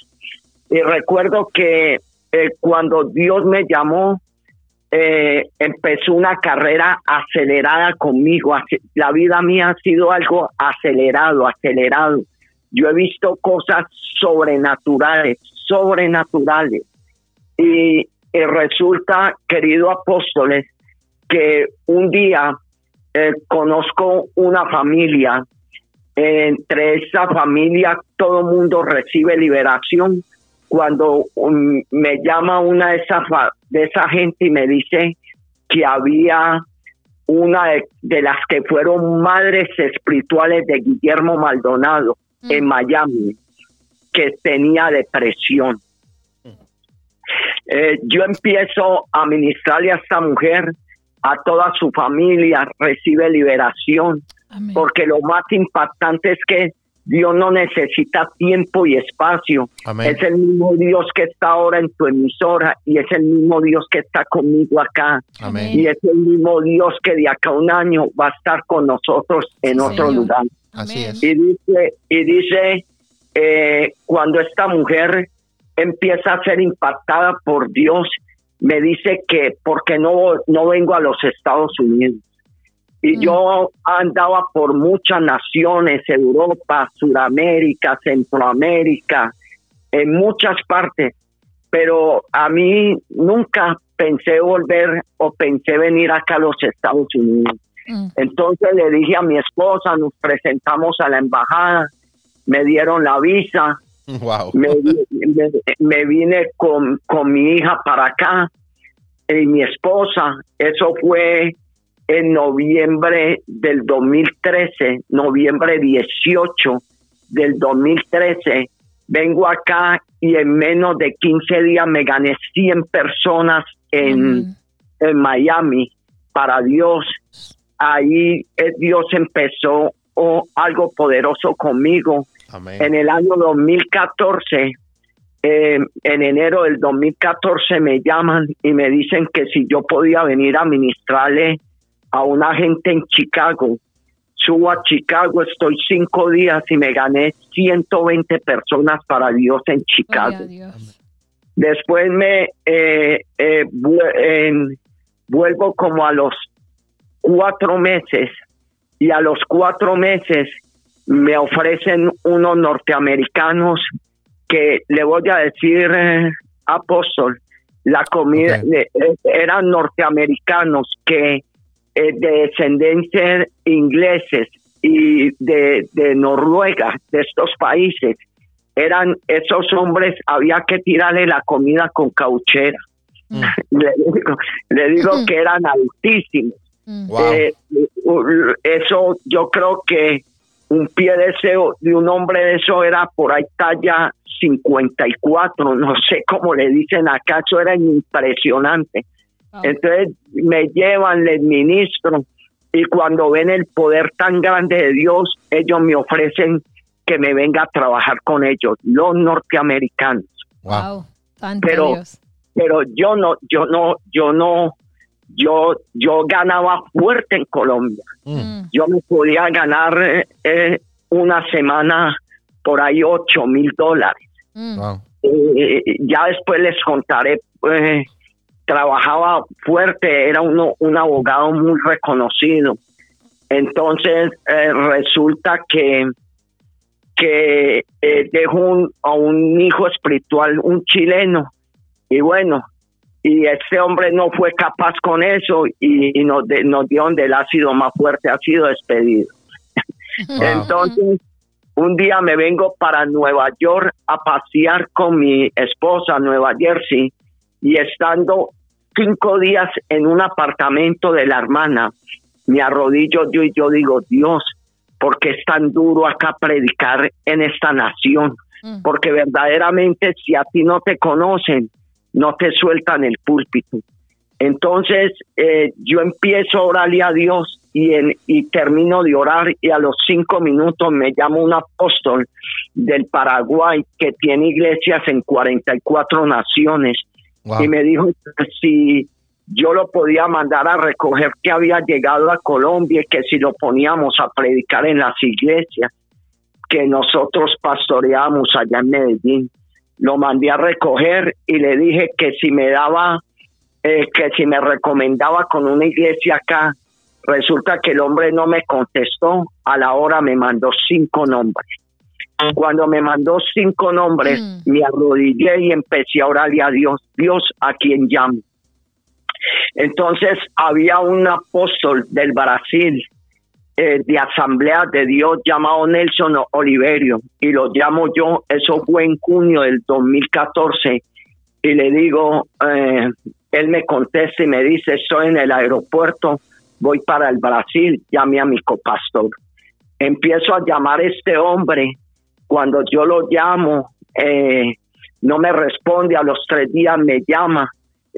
Y recuerdo que eh, cuando Dios me llamó, eh, empezó una carrera acelerada conmigo. La vida mía ha sido algo acelerado, acelerado. Yo he visto cosas sobrenaturales, sobrenaturales. Y, resulta, querido apóstoles, que un día eh, conozco una familia. Entre esa familia todo mundo recibe liberación. Cuando um, me llama una de esa, fa- de esa gente y me dice que había una de las que fueron madres espirituales de Guillermo Maldonado en Miami, que tenía depresión. Eh, yo empiezo a ministrarle a esta mujer, a toda su familia, recibe liberación, Amén. porque lo más impactante es que Dios no necesita tiempo y espacio. Amén. Es el mismo Dios que está ahora en tu emisora y es el mismo Dios que está conmigo acá. Amén. Y es el mismo Dios que de acá a un año va a estar con nosotros en Sí, otro Señor. lugar. Así es. Y dice, y dice eh, cuando esta mujer empieza a ser impactada por Dios, me dice que porque no, no vengo a los Estados Unidos. Y Mm. yo andaba por muchas naciones, Europa, Sudamérica, Centroamérica, en muchas partes, pero a mí nunca pensé volver o pensé venir acá a los Estados Unidos. Mm. Entonces le dije a mi esposa, nos presentamos a la embajada, me dieron la visa, *laughs* Wow. me, me- me vine con, con mi hija para acá y mi esposa. Eso fue en noviembre del 2013, noviembre 18 del 2013. Vengo acá y en menos de 15 días me gané 100 personas en, Amén. en Miami para Dios. Ahí eh, Dios empezó oh, algo poderoso conmigo. Amén. En el año 2014, eh, en enero del 2014 me llaman y me dicen que si yo podía venir a ministrarle a una gente en Chicago. Subo a Chicago, estoy cinco días y me gané 120 personas para Dios en Chicago. Dios. Después me eh, eh, vu- en- vuelvo como a los cuatro meses y a los cuatro meses me ofrecen unos norteamericanos que le voy a decir eh, apóstol la comida eh, eran norteamericanos que eh, de descendencia ingleses y de, de Noruega de estos países eran esos hombres había que tirarle la comida con cauchera Mm. *laughs* le digo, le digo que eran altísimos Mm. Wow. eh, eso yo creo que un pie de ese de un hombre de eso era por ahí talla 54, no sé cómo le dicen acá, eso era impresionante. Wow. Entonces me llevan, les ministro y cuando ven el poder tan grande de Dios, ellos me ofrecen que me venga a trabajar con ellos, los norteamericanos. Wow. Pero- Dios. Pero yo no, yo no, yo no, yo, yo ganaba fuerte en Colombia. Mm. Yo me podía ganar eh, eh, una semana por ahí ocho mil dólares. Mm. Wow. Eh, ya después les contaré, eh, trabajaba fuerte, era uno, un abogado muy reconocido. Entonces eh, resulta que, que eh, dejó un, a un hijo espiritual, un chileno, y bueno, y este hombre no fue capaz con eso y, y nos, de- nos dio donde el ácido más fuerte ha sido despedido. Entonces, un día me vengo para Nueva York a pasear con mi esposa Nueva Jersey y estando cinco días en un apartamento de la hermana, me arrodillo yo y yo digo, Dios, ¿por qué es tan duro acá predicar en esta nación? Mm. Porque verdaderamente si a ti no te conocen, no te sueltan el púlpito. Entonces eh, yo empiezo a orarle a Dios y, en- y termino de orar y a los cinco minutos me llama un apóstol del Paraguay que tiene iglesias en 44 naciones Y me dijo si yo lo podía mandar a recoger que había llegado a Colombia y que si lo poníamos a predicar en las iglesias que nosotros pastoreamos allá en Medellín. Lo mandé a recoger y le dije que si me daba, eh, que si me recomendaba con una iglesia acá, resulta que el hombre no me contestó, a la hora me mandó cinco nombres. Cuando me mandó cinco nombres, Mm. me arrodillé y empecé a orarle a Dios, Dios a quien llamo. Entonces había un apóstol del Brasil, eh, de Asamblea de Dios, llamado Nelson Oliverio, y lo llamo yo, eso fue en junio del 2014, y le digo, eh, él me contesta y me dice, estoy en el aeropuerto, voy para el Brasil, llame a mi copastor. Empiezo a llamar a este hombre, cuando yo lo llamo, eh, no me responde, a los tres días me llama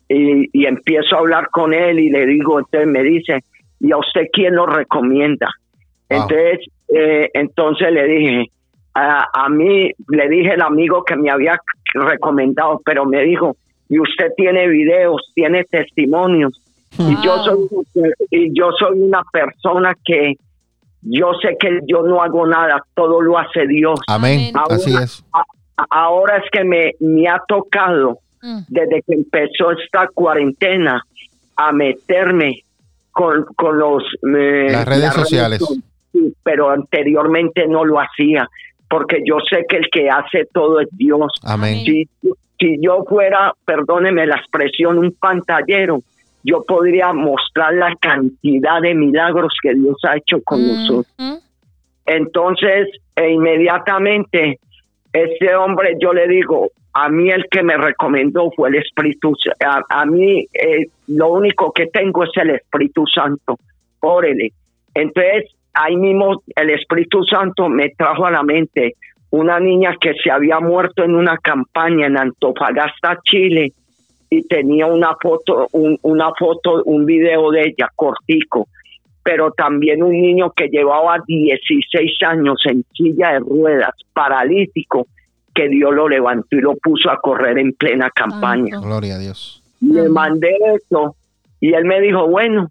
y, y empiezo a hablar con él y le digo, entonces me dice, ¿y a usted quién lo recomienda? Wow. Entonces, eh, entonces le dije, a, a mí, le dije el amigo que me había recomendado, pero me dijo, y usted tiene videos, tiene testimonios, y yo soy y yo soy una persona que yo sé que yo no hago nada, todo lo hace Dios. Amén. Amén. Así es. A- Ahora es que me, me ha tocado Mm. desde que empezó esta cuarentena a meterme con, con los eh, Las redes sociales. sí, pero anteriormente no lo hacía porque yo sé que el que hace todo es Dios. Amén. Si, si yo fuera, perdóneme la expresión, un pantallero, yo podría mostrar la cantidad de milagros que Dios ha hecho con nosotros. Mm. Entonces, e inmediatamente, este hombre, yo le digo, a mí el que me recomendó fue el Espíritu Santo. A, a mí eh, lo único que tengo es el Espíritu Santo. Órele. Entonces, ahí mismo el Espíritu Santo me trajo a la mente una niña que se había muerto en una campaña en Antofagasta, Chile, y tenía una foto, un, una foto, un video de ella cortico pero también un niño que llevaba 16 años en silla de ruedas, paralítico, que Dios lo levantó y lo puso a correr en plena campaña. Gloria a Dios. Le mandé eso y él me dijo, bueno,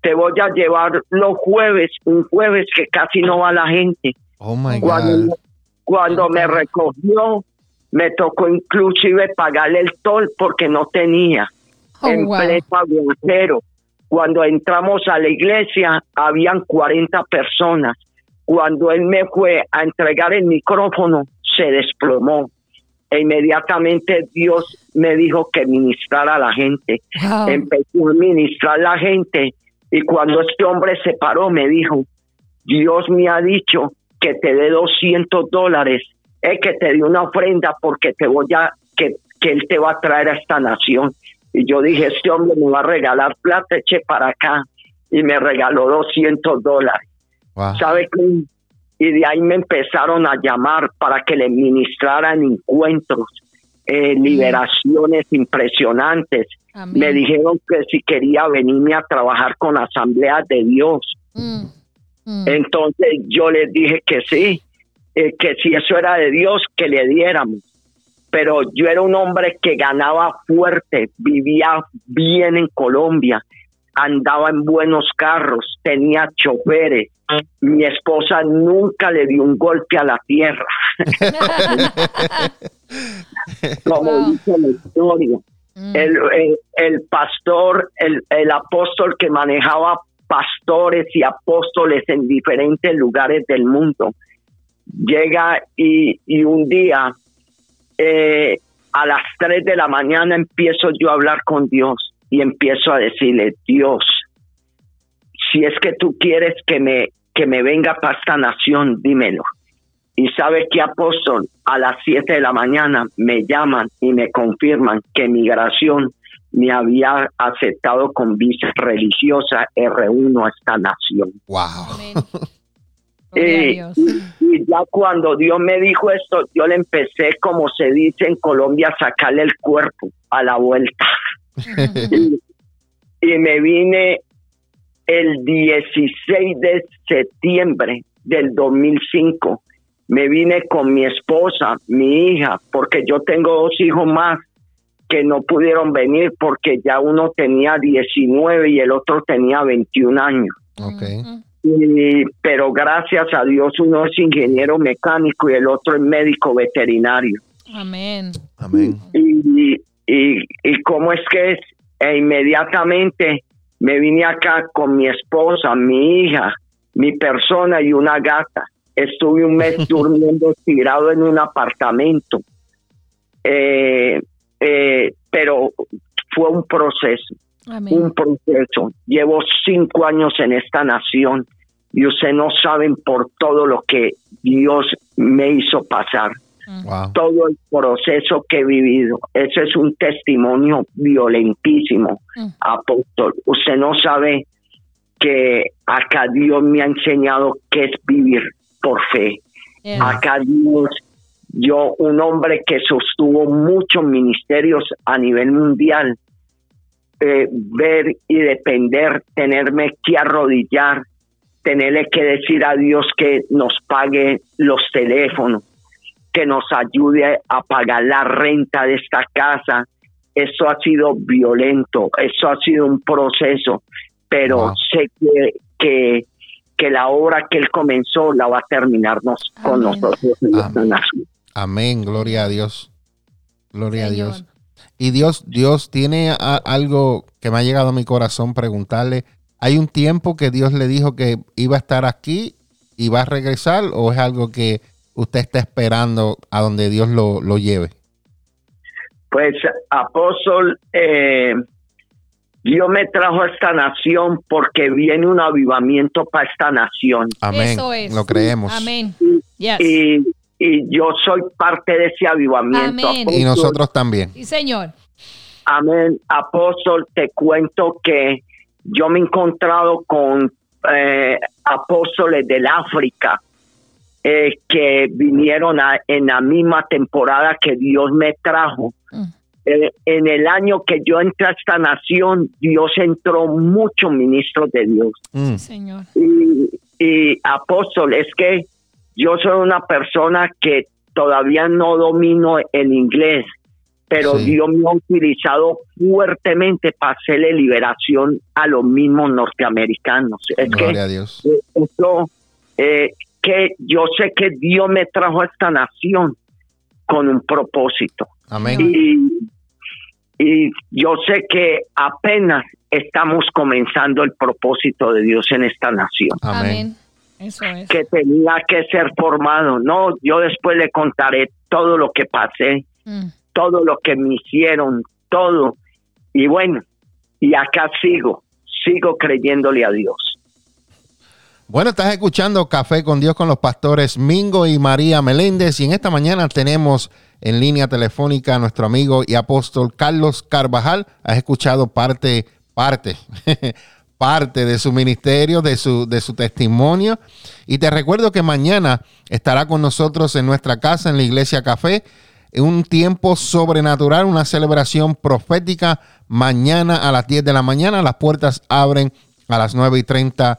te voy a llevar los jueves, un jueves que casi no va la gente. Oh my Cuando, God. cuando me recogió, me tocó inclusive pagarle el tol porque no tenía Oh, en wow. pleno aguacero. Cuando entramos a la iglesia, habían 40 personas. Cuando él me fue a entregar el micrófono, se desplomó. E inmediatamente Dios me dijo que ministrara a la gente. Wow. Empezó a ministrar a la gente. Y cuando este hombre se paró, me dijo, Dios me ha dicho que te dé 200 dólares, es que te dé una ofrenda porque te voy a, que, que él te va a traer a esta nación. Y yo dije, este hombre me va a regalar plata, eche para acá. Y me regaló 200 dólares. Wow. ¿Sabe qué? Y de ahí me empezaron a llamar para que le ministraran encuentros. eh, liberaciones impresionantes. Amén. Me dijeron que si quería venirme a trabajar con Asamblea de Dios. Mm, mm. Entonces yo les dije que sí, eh, que si eso era de Dios, que le diéramos. Pero yo era un hombre que ganaba fuerte, vivía bien en Colombia, andaba en buenos carros, tenía choferes. Mi esposa nunca le dio un golpe a la tierra, *laughs* como Wow. dice la historia. Mm. El, el- el pastor, el, el apóstol que manejaba pastores y apóstoles en diferentes lugares del mundo, llega y, y un día eh, a las 3 de la mañana empiezo yo a hablar con Dios y empiezo a decirle, Dios, si es que tú quieres que me, que me venga para esta nación, dímelo. Y sabe que apóstol, a las 7 de la mañana me llaman y me confirman que migración me había aceptado con visa religiosa R1 a esta nación. Wow. Eh. Y ya cuando Dios me dijo esto, yo le empecé, como se dice en Colombia, a sacarle el cuerpo a la vuelta. y, y me vine el 16 de septiembre del 2005. Me vine con mi esposa, mi hija, porque yo tengo dos hijos más que no pudieron venir porque ya uno tenía 19 y el otro tenía 21 años. Ok. Y- pero gracias a Dios uno es ingeniero mecánico y el otro es médico veterinario. Amén. Amén. Y, y, y cómo es que es, e inmediatamente me vine acá con mi esposa, mi hija, mi persona y una gata. Estuve un mes *laughs* durmiendo tirado en un apartamento. Eh, eh, pero fue un proceso Amén. un proceso. Llevo cinco años en esta nación y ustedes no saben por todo lo que Dios me hizo pasar, Wow. todo el proceso que he vivido. Ese es un testimonio violentísimo, Mm. apóstol. Usted no sabe que acá Dios me ha enseñado qué es vivir por fe. Acá Dios, yo, un hombre que sostuvo muchos ministerios a nivel mundial, eh, ver y depender, tenerme que arrodillar, tenerle que decir a Dios que nos pague los teléfonos, que nos ayude a pagar la renta de esta casa. Eso ha sido violento, eso ha sido un proceso, pero Wow. sé que, que, que la obra que él comenzó la va a terminar con nosotros Amén. Amén. Gloria a Dios. Gloria a. Dios. Y Dios, Dios tiene a- algo que me ha llegado a mi corazón preguntarle. ¿Hay un tiempo que Dios le dijo que iba a estar aquí y va a regresar o es algo que usted está esperando a donde Dios lo, lo lleve? Pues, apóstol, eh, Dios me trajo a esta nación porque viene un avivamiento para esta nación. Amén. Eso es. Lo creemos. Amén. Yes. Y, y yo soy parte de ese avivamiento. Amén. Y apóstol. nosotros también. Sí, señor. Amén. Apóstol, te cuento que yo me he encontrado con eh, apóstoles del África eh, que vinieron a- en la misma temporada que Dios me trajo. Mm. Eh, en el año que yo entré a esta nación, Dios entró muchos ministros de Dios. Mm, Sí, señor. Y, y apóstol, es que yo soy una persona que todavía no domino el inglés, pero Sí. Dios me ha utilizado fuertemente para hacerle liberación a los mismos norteamericanos. Es que Gloria a Dios. eh, eso, eh, que yo sé que Dios me trajo a esta nación con un propósito. Amén. Y, y yo sé que apenas estamos comenzando el propósito de Dios en esta nación, Amén. Amén. Eso es. que tenía que ser formado. No, yo después le contaré todo lo que pasé, Mm. todo lo que me hicieron, todo. Y bueno, y acá sigo, sigo creyéndole a Dios. Bueno, estás escuchando Café con Dios con los pastores Mingo y María Meléndez y en esta mañana tenemos en línea telefónica a nuestro amigo y apóstol Carlos Carvajal. Has escuchado parte, parte, *laughs* parte de su ministerio, de su, de su testimonio. Y te recuerdo que mañana estará con nosotros en nuestra casa, en la Iglesia Café, en un tiempo sobrenatural, una celebración profética mañana a las 10 de la mañana. Las puertas abren a las 9 y 30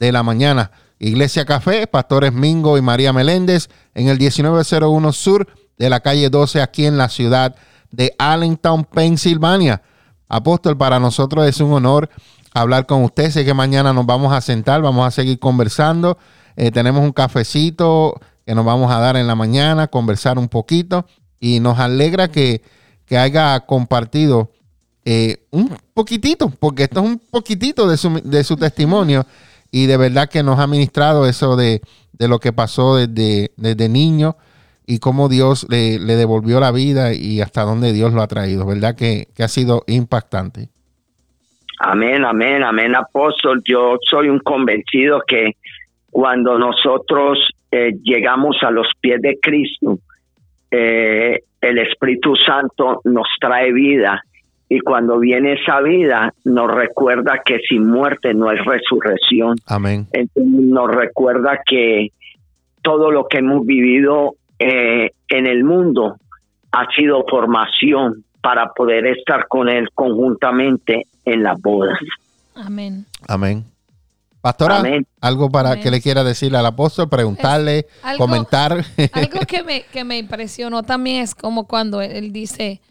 de la mañana. Iglesia Café, Pastores Mingo y María Meléndez en el 1901 Sur de la calle 12 aquí en la ciudad de Allentown, Pensilvania. Apóstol, para nosotros es un honor hablar con usted. Sé que mañana nos vamos a sentar, vamos a seguir conversando. Eh, tenemos un cafecito que nos vamos a dar en la mañana, conversar un poquito y nos alegra que, que haya compartido eh, un poquitito, porque esto es un poquitito de su, de su testimonio y de verdad que nos ha ministrado eso de, de lo que pasó desde, desde niño y cómo Dios le, le, devolvió la vida y hasta dónde Dios lo ha traído, ¿verdad? Que, que ha sido impactante. Amén, amén, amén, apóstol. Yo soy un convencido que cuando nosotros eh, llegamos a los pies de Cristo, eh, el Espíritu Santo nos trae vida y cuando viene esa vida nos recuerda que sin muerte no hay resurrección. Amén. nos recuerda que todo lo que hemos vivido eh, en el mundo ha sido formación para poder estar con Él conjuntamente en las bodas. Amén. Amén. Pastora, algo para que le quiera decirle al apóstol, preguntarle, comentar. *laughs* Algo *laughs* que me, que me impresionó también es como cuando él, dice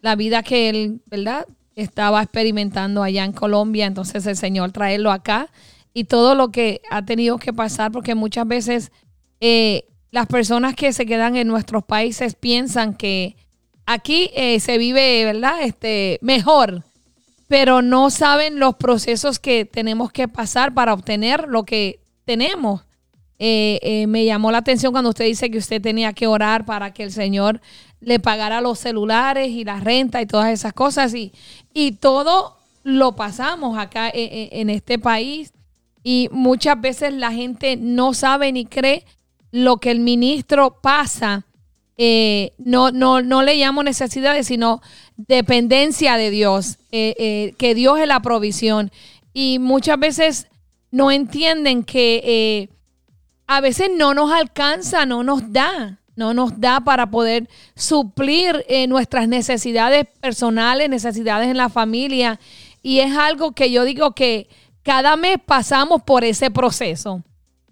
la vida que él, ¿verdad? Estaba experimentando allá en Colombia, entonces el Señor traerlo acá y todo lo que ha tenido que pasar, porque muchas veces eh, las personas que se quedan en nuestros países piensan que aquí eh, se vive, ¿verdad? Este, mejor pero no saben los procesos que tenemos que pasar para obtener lo que tenemos. Eh, eh, me llamó la atención cuando usted dice que usted tenía que orar para que el Señor le pagara los celulares y la renta y todas esas cosas. Y, y todo lo pasamos acá eh, en este país. Y muchas veces la gente no sabe ni cree lo que el ministro pasa. No, no, no le llamo necesidades, sino dependencia de Dios, eh, eh, que Dios es la provisión. Y muchas veces no entienden que eh, a veces no nos alcanza, no nos da, no nos da para poder suplir nuestras necesidades personales, necesidades en la familia. Y es algo que yo digo que cada mes pasamos por ese proceso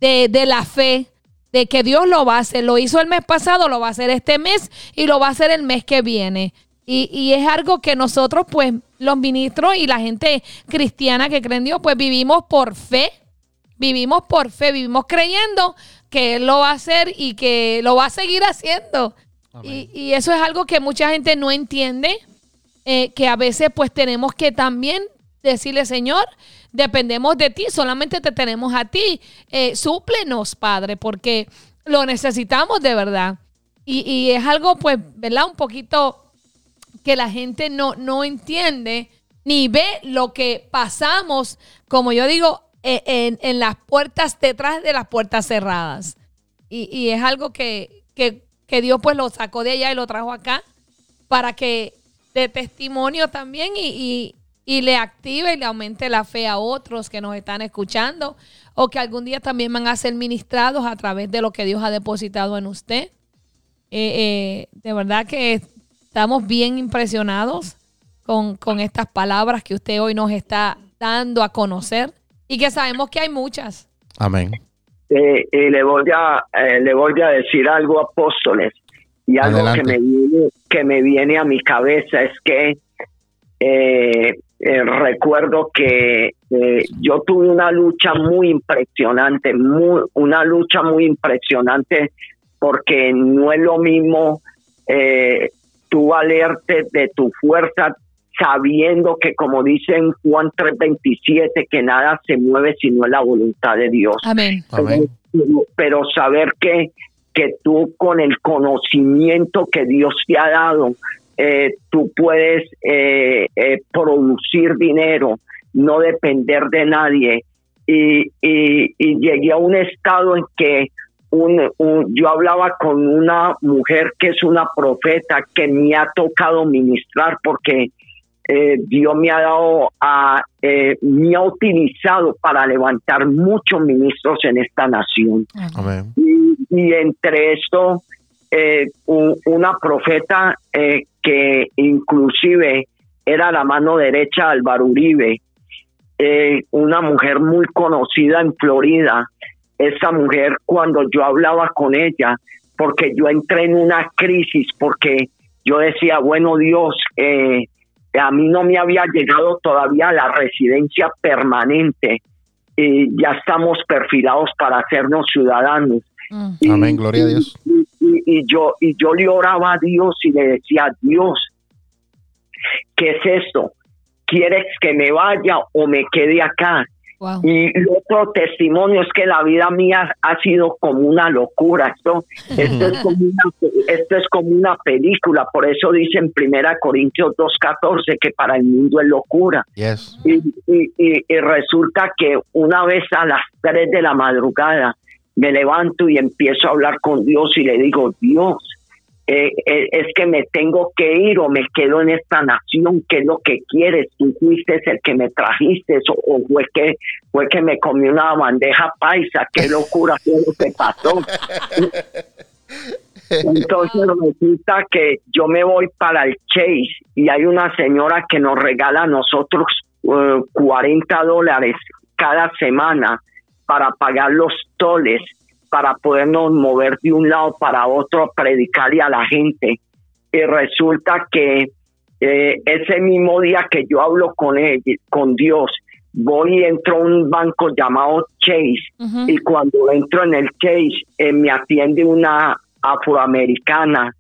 de, de la fe, de que Dios lo va a hacer. Lo hizo el mes pasado, lo va a hacer este mes y lo va a hacer el mes que viene. Y, es algo que nosotros, pues, los ministros y la gente cristiana que cree en Dios, pues vivimos por fe. Vivimos por fe, vivimos creyendo que Él lo va a hacer y que lo va a seguir haciendo. Y, eso es algo que mucha gente no entiende, eh, que a veces pues tenemos que también decirle, Señor, dependemos de ti, solamente te tenemos a ti. Eh, súplenos, Padre, porque lo necesitamos de verdad. Y, y es algo, pues, ¿verdad? Un poquito que la gente no, no entiende ni ve lo que pasamos, como yo digo, e, en, las puertas, detrás de las puertas cerradas. Y, es algo que, Dios pues lo sacó de allá y lo trajo acá para que de testimonio también y, y, le active y le aumente la fe a otros que nos están escuchando o que algún día también van a ser ministrados a través de lo que Dios ha depositado en usted. Eh, eh, de verdad que Estamos bien impresionados con, estas palabras que usted hoy nos está dando a conocer y que sabemos que hay muchas. Amén. Eh, y le voy a eh, le voy a decir algo apóstoles y algo que me viene que me viene a mi cabeza es que eh, recuerdo que yo tuve una lucha muy impresionante muy una lucha muy impresionante porque no es lo mismo tú valerte de tu fuerza sabiendo que como dice en Juan 3:27 que nada se mueve si no es la voluntad de Dios. Amén. Pero, saber que que tú con el conocimiento que Dios te ha dado, eh, tú puedes eh, eh, producir dinero, no depender de nadie. Y, y, y llegué a un estado en que un, yo hablaba con una mujer que es una profeta que me ha tocado ministrar porque eh, Dios me ha dado a eh, me ha utilizado para levantar muchos ministros en esta nación y, entre esto eh, una profeta que inclusive era la mano derecha de Álvaro Uribe, eh, una mujer muy conocida en Florida. Esa mujer, cuando yo hablaba con ella, porque yo entré en una crisis, porque yo decía, bueno Dios, eh, a mí no me había llegado todavía la residencia permanente y ya estamos perfilados para hacernos ciudadanos. Mm. Y- Amén, gloria a Dios. Y, y- y yo y yo le oraba a Dios y le decía, Dios, ¿qué es esto? ¿Quieres que me vaya o me quede acá? Wow. Y el otro testimonio es que la vida mía ha sido como una locura. Esto, *laughs* esto, es, como una, esto es como una película. Por eso dice en Primera Corintios 2.14 que para el mundo es locura. Yes. Y, y- y- y resulta que una vez a las 3 de la madrugada me levanto y empiezo a hablar con Dios y le digo, Dios, eh, eh, es que me tengo que ir o me quedo en esta nación, ¿qué es lo que quieres? Tú fuiste el que me trajiste o, o fue que fue que me comí una bandeja paisa, qué locura fue lo que pasó. Entonces resulta que yo me voy para el Chase y hay una señora que nos regala a nosotros eh, 40 dólares cada semana para pagar los toles, para podernos mover de un lado para otro predicarle a la gente. Y resulta que eh, ese mismo día que yo hablo con él, con Dios, voy y entro a un banco llamado Chase. Y cuando entro en el Chase eh, me atiende una afroamericana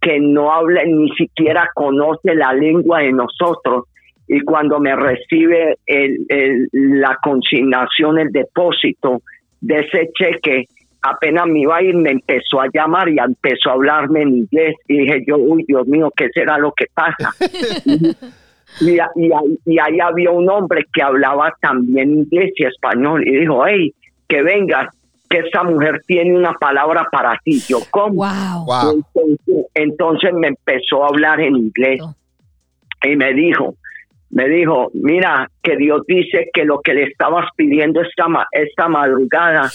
que no habla ni siquiera conoce la lengua de nosotros y cuando me recibe el- el- la consignación, el depósito de ese cheque, apenas me iba a ir, me empezó a llamar y empezó a hablarme en inglés y dije yo, uy Dios mío, ¿qué será lo que pasa? *laughs* y, y, ahí- y ahí había un hombre que hablaba también inglés y español y dijo, hey, que vengas, que esta mujer tiene una palabra para ti. Yo, ¿cómo? Wow. Wow. Entonces, entonces me empezó a hablar en inglés y me dijo, me dijo, mira, que Dios dice que lo que le estabas pidiendo esta, ma- esta madrugada,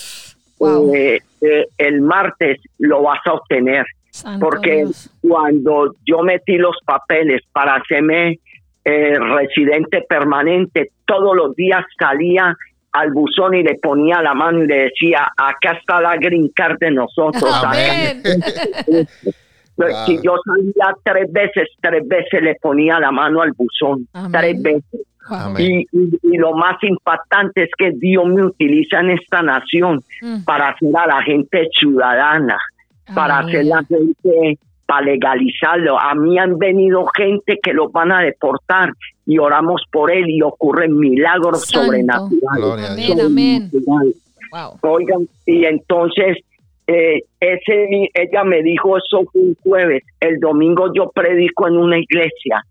Wow. eh, eh, el martes lo vas a obtener Santo porque Dios. cuando yo metí los papeles para hacerme eh, residente permanente, todos los días salía al buzón y le ponía la mano y le decía, acá está la green card de nosotros. *laughs* *laughs* acá". Amén. Wow. Si yo salía tres veces, tres veces le ponía la mano al buzón, Amén. tres veces. Wow. Amén. Y, y- y lo más impactante es que Dios me utiliza en esta nación Mm. para hacer a la gente ciudadana para Aleluya. hacer la gente, para legalizarlo. A mí han venido gente que los van a deportar y oramos por él y ocurren milagros Santo. sobrenaturales. Gloria a Amén, amén. Sobrenaturales. Wow. Oigan, y entonces eh, ese ella me dijo eso un jueves. El domingo yo predico en una iglesia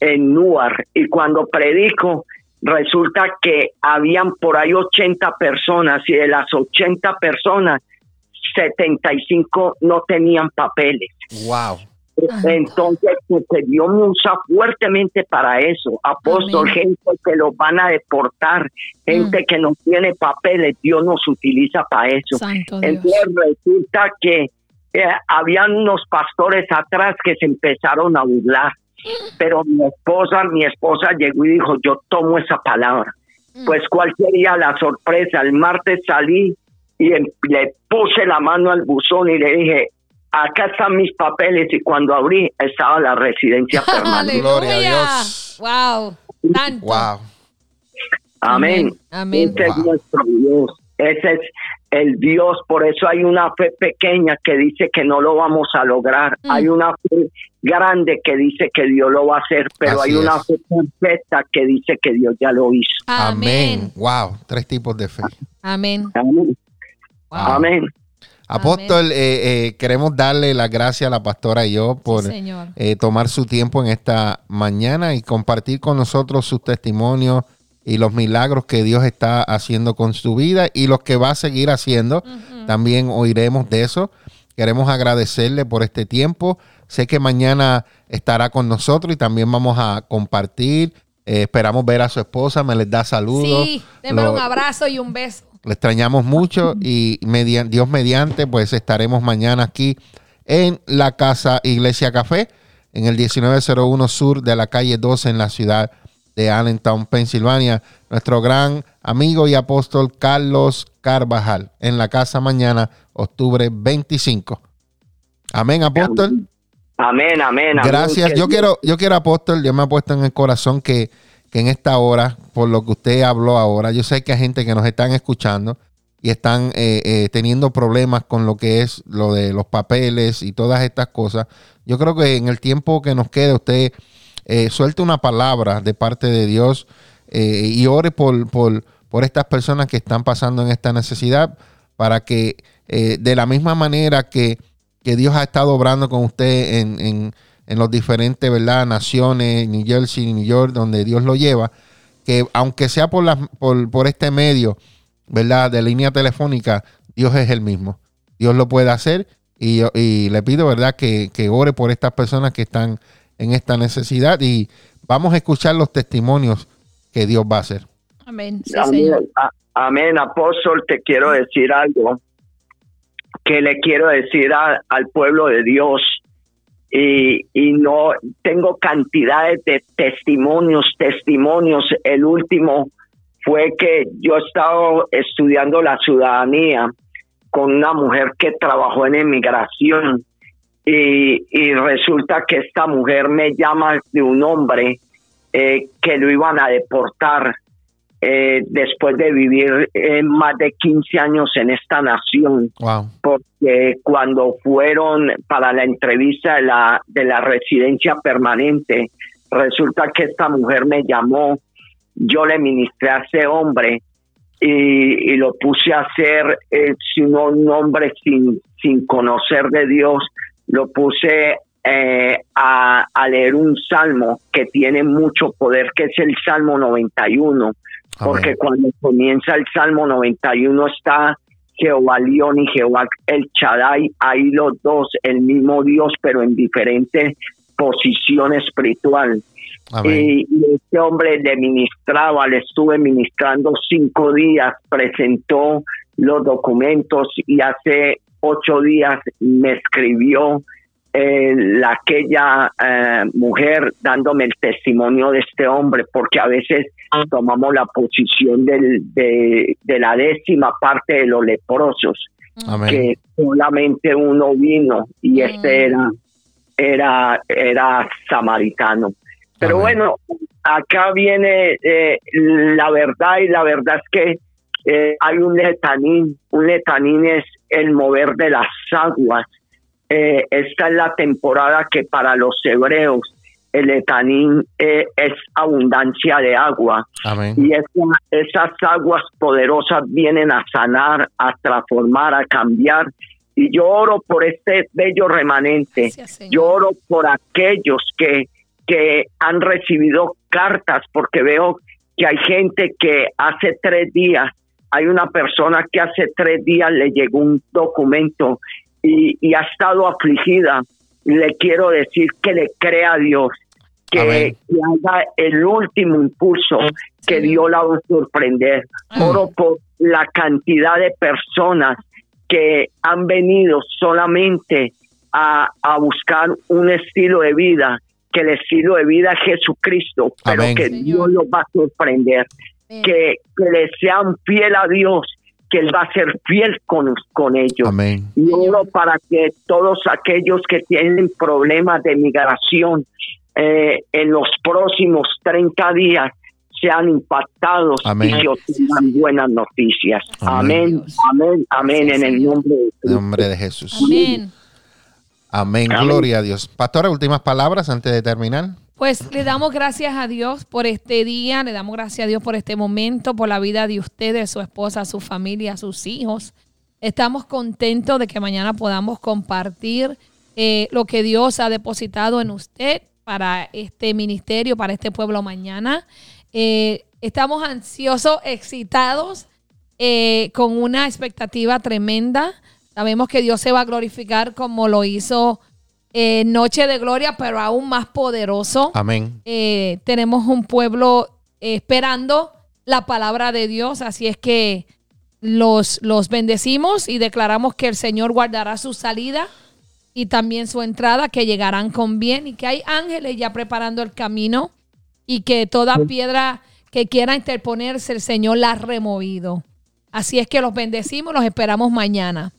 en Newark y cuando predico resulta que habían por ahí 80 personas y de las 80 personas 75 no tenían papeles. Wow. Entonces, Dios me usa fuertemente para eso. Apóstol, Amén. gente que los van a deportar, gente que no tiene papeles, Dios nos utiliza para eso. Santo Dios. Entonces resulta que eh, habían unos pastores atrás que se empezaron a burlar, pero mi esposa, mi esposa llegó y dijo, yo tomo esa palabra. Mm. Pues cuál sería la sorpresa, el martes salí y em- le puse la mano al buzón y le dije, acá están mis papeles y cuando abrí estaba la residencia *laughs* permanente. Gloria a. Dios. Wow. Tanto. Wow. Amén. Amén. Ese es nuestro Dios. Ese es el Dios. Por eso hay una fe pequeña que dice que no lo vamos a lograr. Mm. Hay una fe grande que dice que Dios lo va a hacer, pero Así hay una fe perfecta que dice que Dios ya lo hizo. Amén. Amén. Wow. Tres tipos de fe. Amén. Amén. Wow. Amén. Apóstol, eh, eh, queremos darle las gracias a la pastora y yo por Sí, eh, tomar su tiempo en esta mañana y compartir con nosotros sus testimonios y los milagros que Dios está haciendo con su vida y los que va a seguir haciendo. También oiremos de eso. Queremos agradecerle por este tiempo. Sé que mañana estará con nosotros y también vamos a compartir. Eh, esperamos ver a su esposa. Me les da saludos. Sí, Lo- un abrazo y un beso. Le extrañamos mucho y median- Dios mediante, pues estaremos mañana aquí en la casa Iglesia Café, en el 1901 sur de la calle 12 en la ciudad de Allentown, Pensilvania. Nuestro gran amigo y apóstol Carlos Carvajal en la casa mañana, octubre 25. Amén, apóstol. Amén, amén. Gracias. Yo quiero, yo quiero, apóstol, yo me ha puesto en el corazón que, que en esta hora, por lo que usted habló ahora, yo sé que hay gente que nos están escuchando y están eh, eh, teniendo problemas con lo que es lo de los papeles y todas estas cosas. Yo creo que en el tiempo que nos quede, usted eh, suelte una palabra de parte de Dios y ore por, por, por, estas personas que están pasando en esta necesidad para que de la misma manera que, que, Dios ha estado obrando con usted en, en los diferentes ¿verdad? naciones, New Jersey, New York, donde Dios lo lleva, que aunque sea por, la, por, por este medio, ¿verdad? De línea telefónica, Dios es el mismo. Dios lo puede hacer y, y le pido, ¿verdad? Que, que, ore por estas personas que están en esta necesidad y vamos a escuchar los testimonios que Dios va a hacer. Amén. Sí, amén, amén, apóstol, te quiero decir algo que le quiero decir a, al pueblo de Dios y, y no tengo cantidades de testimonios, testimonios. El último fue que yo estaba estudiando la ciudadanía con una mujer que trabajó en emigración y, y resulta que esta mujer me llama de un hombre eh, que lo iban a deportar eh, después de vivir eh, más de 15 años en esta nación. Wow. Porque cuando fueron para la entrevista de la, de la residencia permanente, resulta que esta mujer me llamó yo le ministré a ese hombre y, y lo puse a hacer, eh, sino un hombre sin, sin conocer de Dios, lo puse eh, a, a, leer un salmo que tiene mucho poder, que es el Salmo 91, Amén. porque cuando comienza el Salmo 91 está Jehová León y Jehová el Chadai, ahí los dos, el mismo Dios, pero en diferente posición espiritual. Y, y, este hombre le ministraba, le estuve ministrando cinco días, presentó los documentos y hace ocho días me escribió eh, la, aquella eh, mujer dándome el testimonio de este hombre, porque a veces tomamos la posición del, de, de la décima parte de los leprosos, Amén. que solamente uno vino y este era, era, era samaritano. Pero Amén. bueno, acá viene eh, la verdad y la verdad es que eh, hay un letanín, un letanín es el mover de las aguas. Eh, esta es la temporada que para los hebreos el etanín eh, es abundancia de agua. Amén. Y esa, esas aguas poderosas vienen a sanar, a transformar, a cambiar. Y yo oro por este bello remanente. Gracias, yo oro por aquellos que que han recibido cartas, porque veo que hay gente que hace tres días, hay una persona que hace tres días le llegó un documento y, y ha estado afligida. Le quiero decir que le crea a Dios, que, que, haga el último impulso, que sí. Dios la va a sorprender. Oro por la cantidad de personas que han venido solamente a, a buscar un estilo de vida que el estilo de vida es Jesucristo, pero Amén. que Dios los va a sorprender, que, que, le sean fiel a Dios, que Él va a ser fiel con, con ellos. Amén. Y oro para que todos aquellos que tienen problemas de migración eh, en los próximos 30 días sean impactados Amén. y que obtengan buenas noticias. Amén, amén, amén, amén en el nombre de, nombre de Jesús. Amén. Amén. Amén. Gloria a Dios. Pastora, últimas palabras antes de terminar. Pues le damos gracias a Dios por este día, le damos gracias a Dios por este momento, por la vida de ustedes, su esposa, su familia, sus hijos. Estamos contentos de que mañana podamos compartir eh, lo que Dios ha depositado en usted para este ministerio, para este pueblo mañana. Eh, estamos ansiosos, excitados, eh, con una expectativa tremenda Sabemos que Dios se va a glorificar como lo hizo eh, Noche de Gloria, pero aún más poderoso. Amén. Eh, tenemos un pueblo eh, esperando la palabra de Dios, así es que los, los bendecimos y declaramos que el Señor guardará su salida y también su entrada, que llegarán con bien y que hay ángeles ya preparando el camino y que toda piedra que quiera interponerse, el Señor la ha removido. Así es que los bendecimos, los esperamos mañana.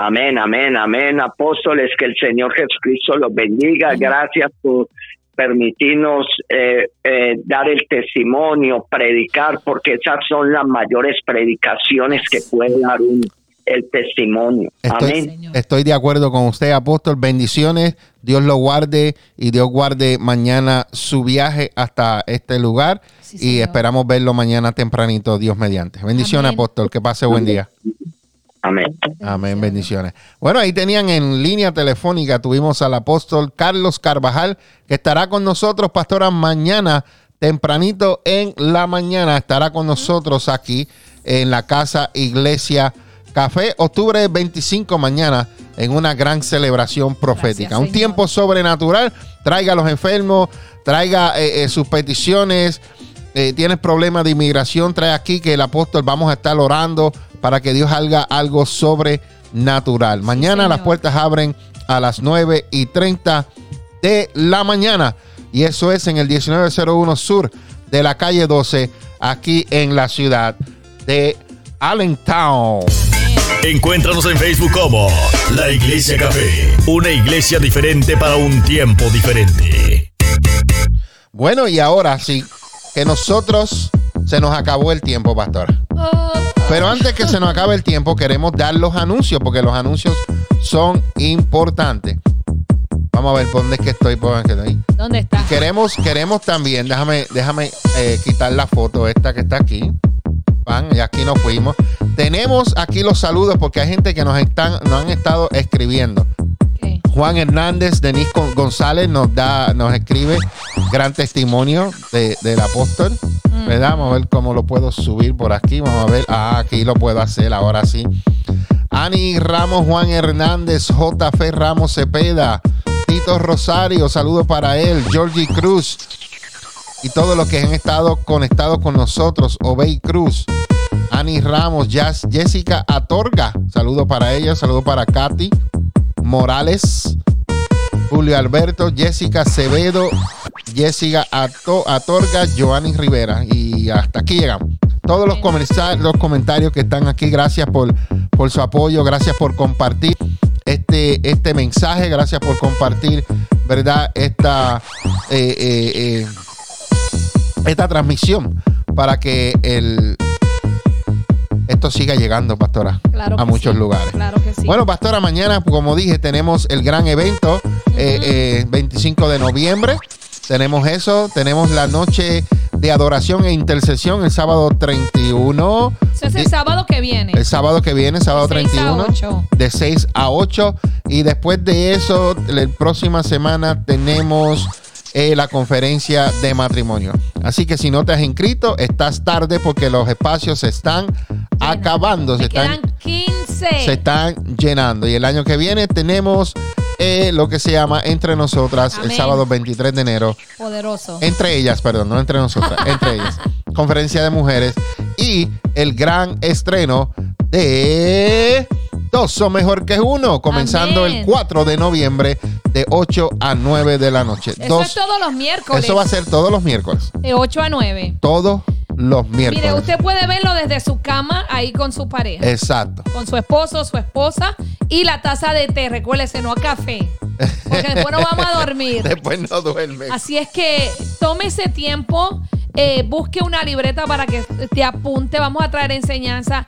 Amén, amén, amén. Apóstoles, que el Señor Jesucristo los bendiga. Gracias por permitirnos eh, eh, dar el testimonio, predicar, porque esas son las mayores predicaciones que puede dar un, el testimonio. Amén. Estoy de acuerdo con usted, apóstol. Bendiciones. Dios lo guarde y Dios guarde mañana su viaje hasta este lugar. y esperamos verlo mañana tempranito, Dios mediante. Bendiciones, apóstol. Que pase buen día. Amén. Amén, bendiciones. Bueno, ahí tenían en línea telefónica, tuvimos al apóstol Carlos Carvajal, que estará con nosotros, pastora, mañana, tempranito en la mañana, estará con nosotros aquí en la casa Iglesia Café, octubre 25 mañana, en una gran celebración profética. Un tiempo sobrenatural, traiga a los enfermos, traiga eh, eh, sus peticiones. Eh, tienes problemas de inmigración, trae aquí que el apóstol vamos a estar orando para que Dios haga algo sobrenatural. Mañana las puertas abren a las 9 y 30 de la mañana. Y eso es en el 1901 Sur de la calle 12, aquí en la ciudad de Allentown. Encuéntranos en Facebook como La Iglesia Café, una iglesia diferente para un tiempo diferente. Bueno, y ahora sí, que nosotros se nos acabó el tiempo, pastor. Pero antes que se nos acabe el tiempo, queremos dar los anuncios, porque los anuncios son importantes. Vamos a ver por dónde es que estoy. Por dónde ¿Dónde está? Queremos, queremos también, déjame, déjame eh, quitar la foto esta que está aquí. Van, y aquí nos fuimos. Tenemos aquí los saludos porque hay gente que nos, están, nos han estado escribiendo. Juan Hernández, Denis González nos da, nos escribe gran testimonio del apóstol. ¿verdad? Vamos a ver cómo lo puedo subir por aquí. Vamos a ver. Ah, aquí lo puedo hacer, ahora sí. Ani Ramos, Juan Hernández, JF Ramos Cepeda, Tito Rosario, saludos para él, Georgie Cruz y todos los que han estado conectados con nosotros, Obey Cruz, Ani Ramos, Jazz, Jessica Atorga, saludos para ella, saludos para Katy Morales, Julio Alberto, Jessica Acevedo, Jessica Atorga, Joanny Rivera. Y hasta aquí llegamos. Todos los, los comentarios que están aquí, gracias por, por su apoyo, gracias por compartir este, este mensaje, gracias por compartir, ¿verdad? Esta, eh, eh, eh, esta transmisión para que el, esto siga llegando, pastora, a muchos lugares. Claro que sí. Bueno, pastora, mañana, como dije, tenemos el gran evento, 25 de noviembre. Tenemos eso, tenemos la noche de adoración e intercesión el sábado 31. Ese es el sábado que viene. El sábado que viene, sábado 31. De 6 a 8. Y después de eso, la próxima semana tenemos eh, la conferencia de matrimonio. Así que si no te has inscrito, estás tarde porque los espacios están acabando. Se están, 15. Se están llenando. Y el año que viene tenemos eh, lo que se llama Entre Nosotras el sábado 23 de enero. Poderoso. Entre ellas, perdón, no entre nosotras, entre ellas. *laughs* Conferencia de mujeres y el gran estreno de Dos son mejor que uno, comenzando el 4 de noviembre de 8 a 9 de la noche. Eso es todos los miércoles. Eso va a ser todos los miércoles. De 8 a 9. Todos los miércoles. Mire, usted puede verlo desde su cama ahí con su pareja. Exacto. Con su esposo, su esposa y la taza de té. Recuérdese, no a café. Porque después no vamos a dormir. *laughs* después no duerme. Así es que tome ese tiempo, eh, busque una libreta para que te apunte. Vamos a traer enseñanza.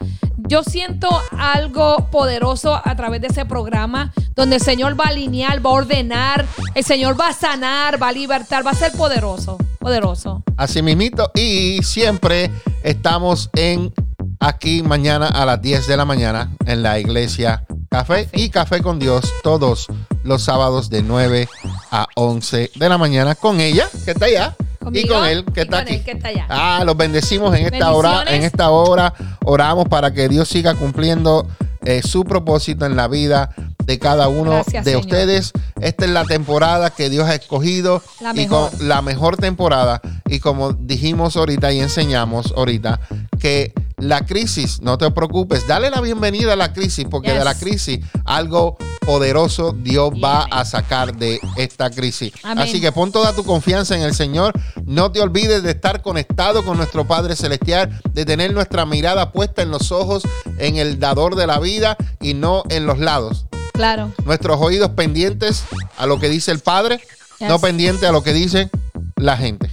Yo siento algo poderoso a través de ese programa, donde el Señor va a alinear, va a ordenar, el Señor va a sanar, va a libertar, va a ser poderoso, poderoso. Así mismito, y siempre estamos en aquí mañana a las 10 de la mañana en la iglesia Café y Café con Dios todos los sábados de 9 a 11 de la mañana con ella, que está allá. Y con él que está aquí. Ah, los bendecimos en esta hora, en esta hora oramos para que Dios siga cumpliendo eh, su propósito en la vida de cada uno de ustedes. Esta es la temporada que Dios ha escogido la y con la mejor temporada. Y como dijimos ahorita y enseñamos ahorita, que la crisis, no te preocupes, dale la bienvenida a la crisis, porque de la crisis algo poderoso Dios va a sacar de esta crisis. Amén. Así que pon toda tu confianza en el Señor. No te olvides de estar conectado con nuestro Padre Celestial, de tener nuestra mirada puesta en los ojos, en el dador de la vida y no en los lados. Claro. Nuestros oídos pendientes a lo que dice el Padre, Yes. no pendientes a lo que dice la gente.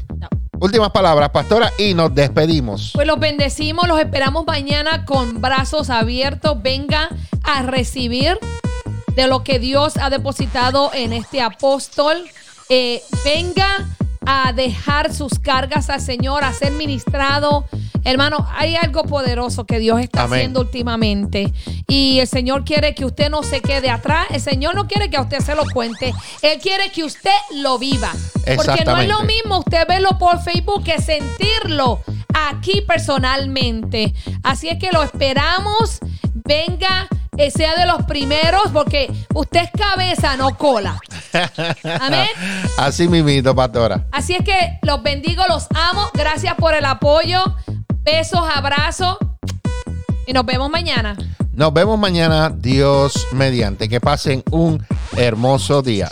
Últimas palabras, pastora, y nos despedimos. Pues los bendecimos, los esperamos mañana con brazos abiertos. Venga a recibir de lo que Dios ha depositado en este apóstol. Eh, venga a dejar sus cargas al Señor, a ser ministrado. Hermano, hay algo poderoso que Dios está Amén. haciendo últimamente. Y el Señor quiere que usted no se quede atrás. El Señor no quiere que a usted se lo cuente. Él quiere que usted lo viva. Porque no es lo mismo usted verlo por Facebook que sentirlo aquí personalmente. Así es que lo esperamos. Venga, eh, sea de los primeros, porque usted es cabeza, no cola. *laughs* Amén. Así mismito, pastora. Así es que los bendigo, los amo. Gracias por el apoyo. Besos, abrazos. Y nos vemos mañana. Nos vemos mañana, Dios mediante. Que pasen un hermoso día.